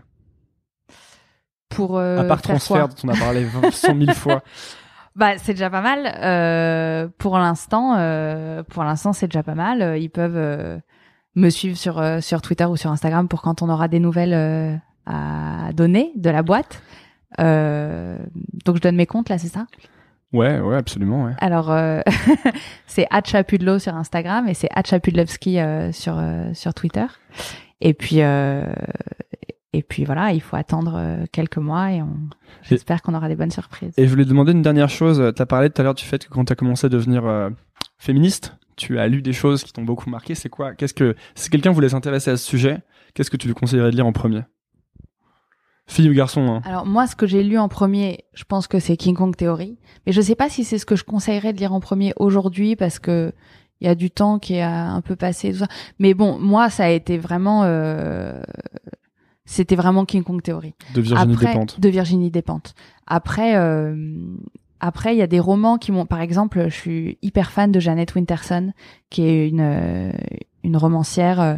Pour euh, à part transfert dont on a parlé 100 000 fois. Bah c'est déjà pas mal. Euh, pour l'instant, euh, pour l'instant c'est déjà pas mal. Ils peuvent euh, me suivre sur euh, sur Twitter ou sur Instagram pour quand on aura des nouvelles euh, à donner de la boîte. Donc je donne mes comptes là, c'est ça? Ouais, ouais, absolument. Ouais. Alors, euh, c'est Chapudlo sur Instagram et c'est Chapudlovski euh, sur euh, sur Twitter. Et puis euh, et puis voilà, il faut attendre euh, quelques mois et on j'espère qu'on aura des bonnes surprises. Et je voulais te demander une dernière chose. Tu as parlé tout à l'heure du fait que quand tu as commencé à devenir féministe, tu as lu des choses qui t'ont beaucoup marqué. C'est quoi? Qu'est-ce que si quelqu'un voulait s'intéresser à ce sujet, qu'est-ce que tu lui conseillerais de lire en premier? Fille ou garçon hein. Alors moi, ce que j'ai lu en premier, je pense que c'est King Kong Theory, mais je sais pas si c'est ce que je conseillerais de lire en premier aujourd'hui parce que il y a du temps qui a un peu passé tout ça. Mais bon, moi, ça a été vraiment, euh... c'était vraiment King Kong Theory. De Virginie Après, Despentes. De Virginie Despentes. Après, euh... après, il y a des romans qui m'ont, par exemple, je suis hyper fan de Janet Winterson, qui est une euh, une romancière. Euh...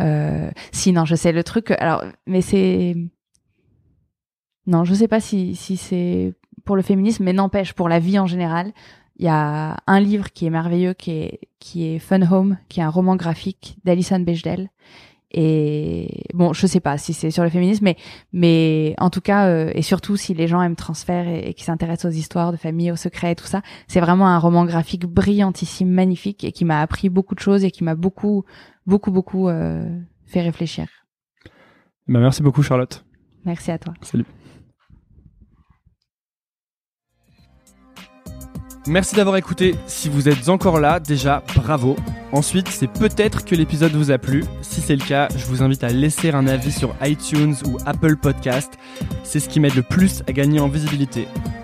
euh si non, je sais le truc. Alors, mais c'est non, je sais pas si, si c'est pour le féminisme, mais n'empêche, pour la vie en général, il y a un livre qui est merveilleux, qui est, qui est Fun Home, qui est un roman graphique d'Alison Bechdel. Et bon, je sais pas si c'est sur le féminisme, mais, mais en tout cas, euh, et surtout si les gens aiment transfert et, et qui s'intéressent aux histoires de famille, aux secrets et tout ça, c'est vraiment un roman graphique brillantissime, magnifique et qui m'a appris beaucoup de choses et qui m'a beaucoup, beaucoup, beaucoup euh, fait réfléchir. Bah, merci beaucoup, Charlotte. Merci à toi. Salut. Merci d'avoir écouté. Si vous êtes encore là, déjà, bravo. Ensuite, c'est peut-être que l'épisode vous a plu. Si c'est le cas, je vous invite à laisser un avis sur iTunes ou Apple Podcast. C'est ce qui m'aide le plus à gagner en visibilité.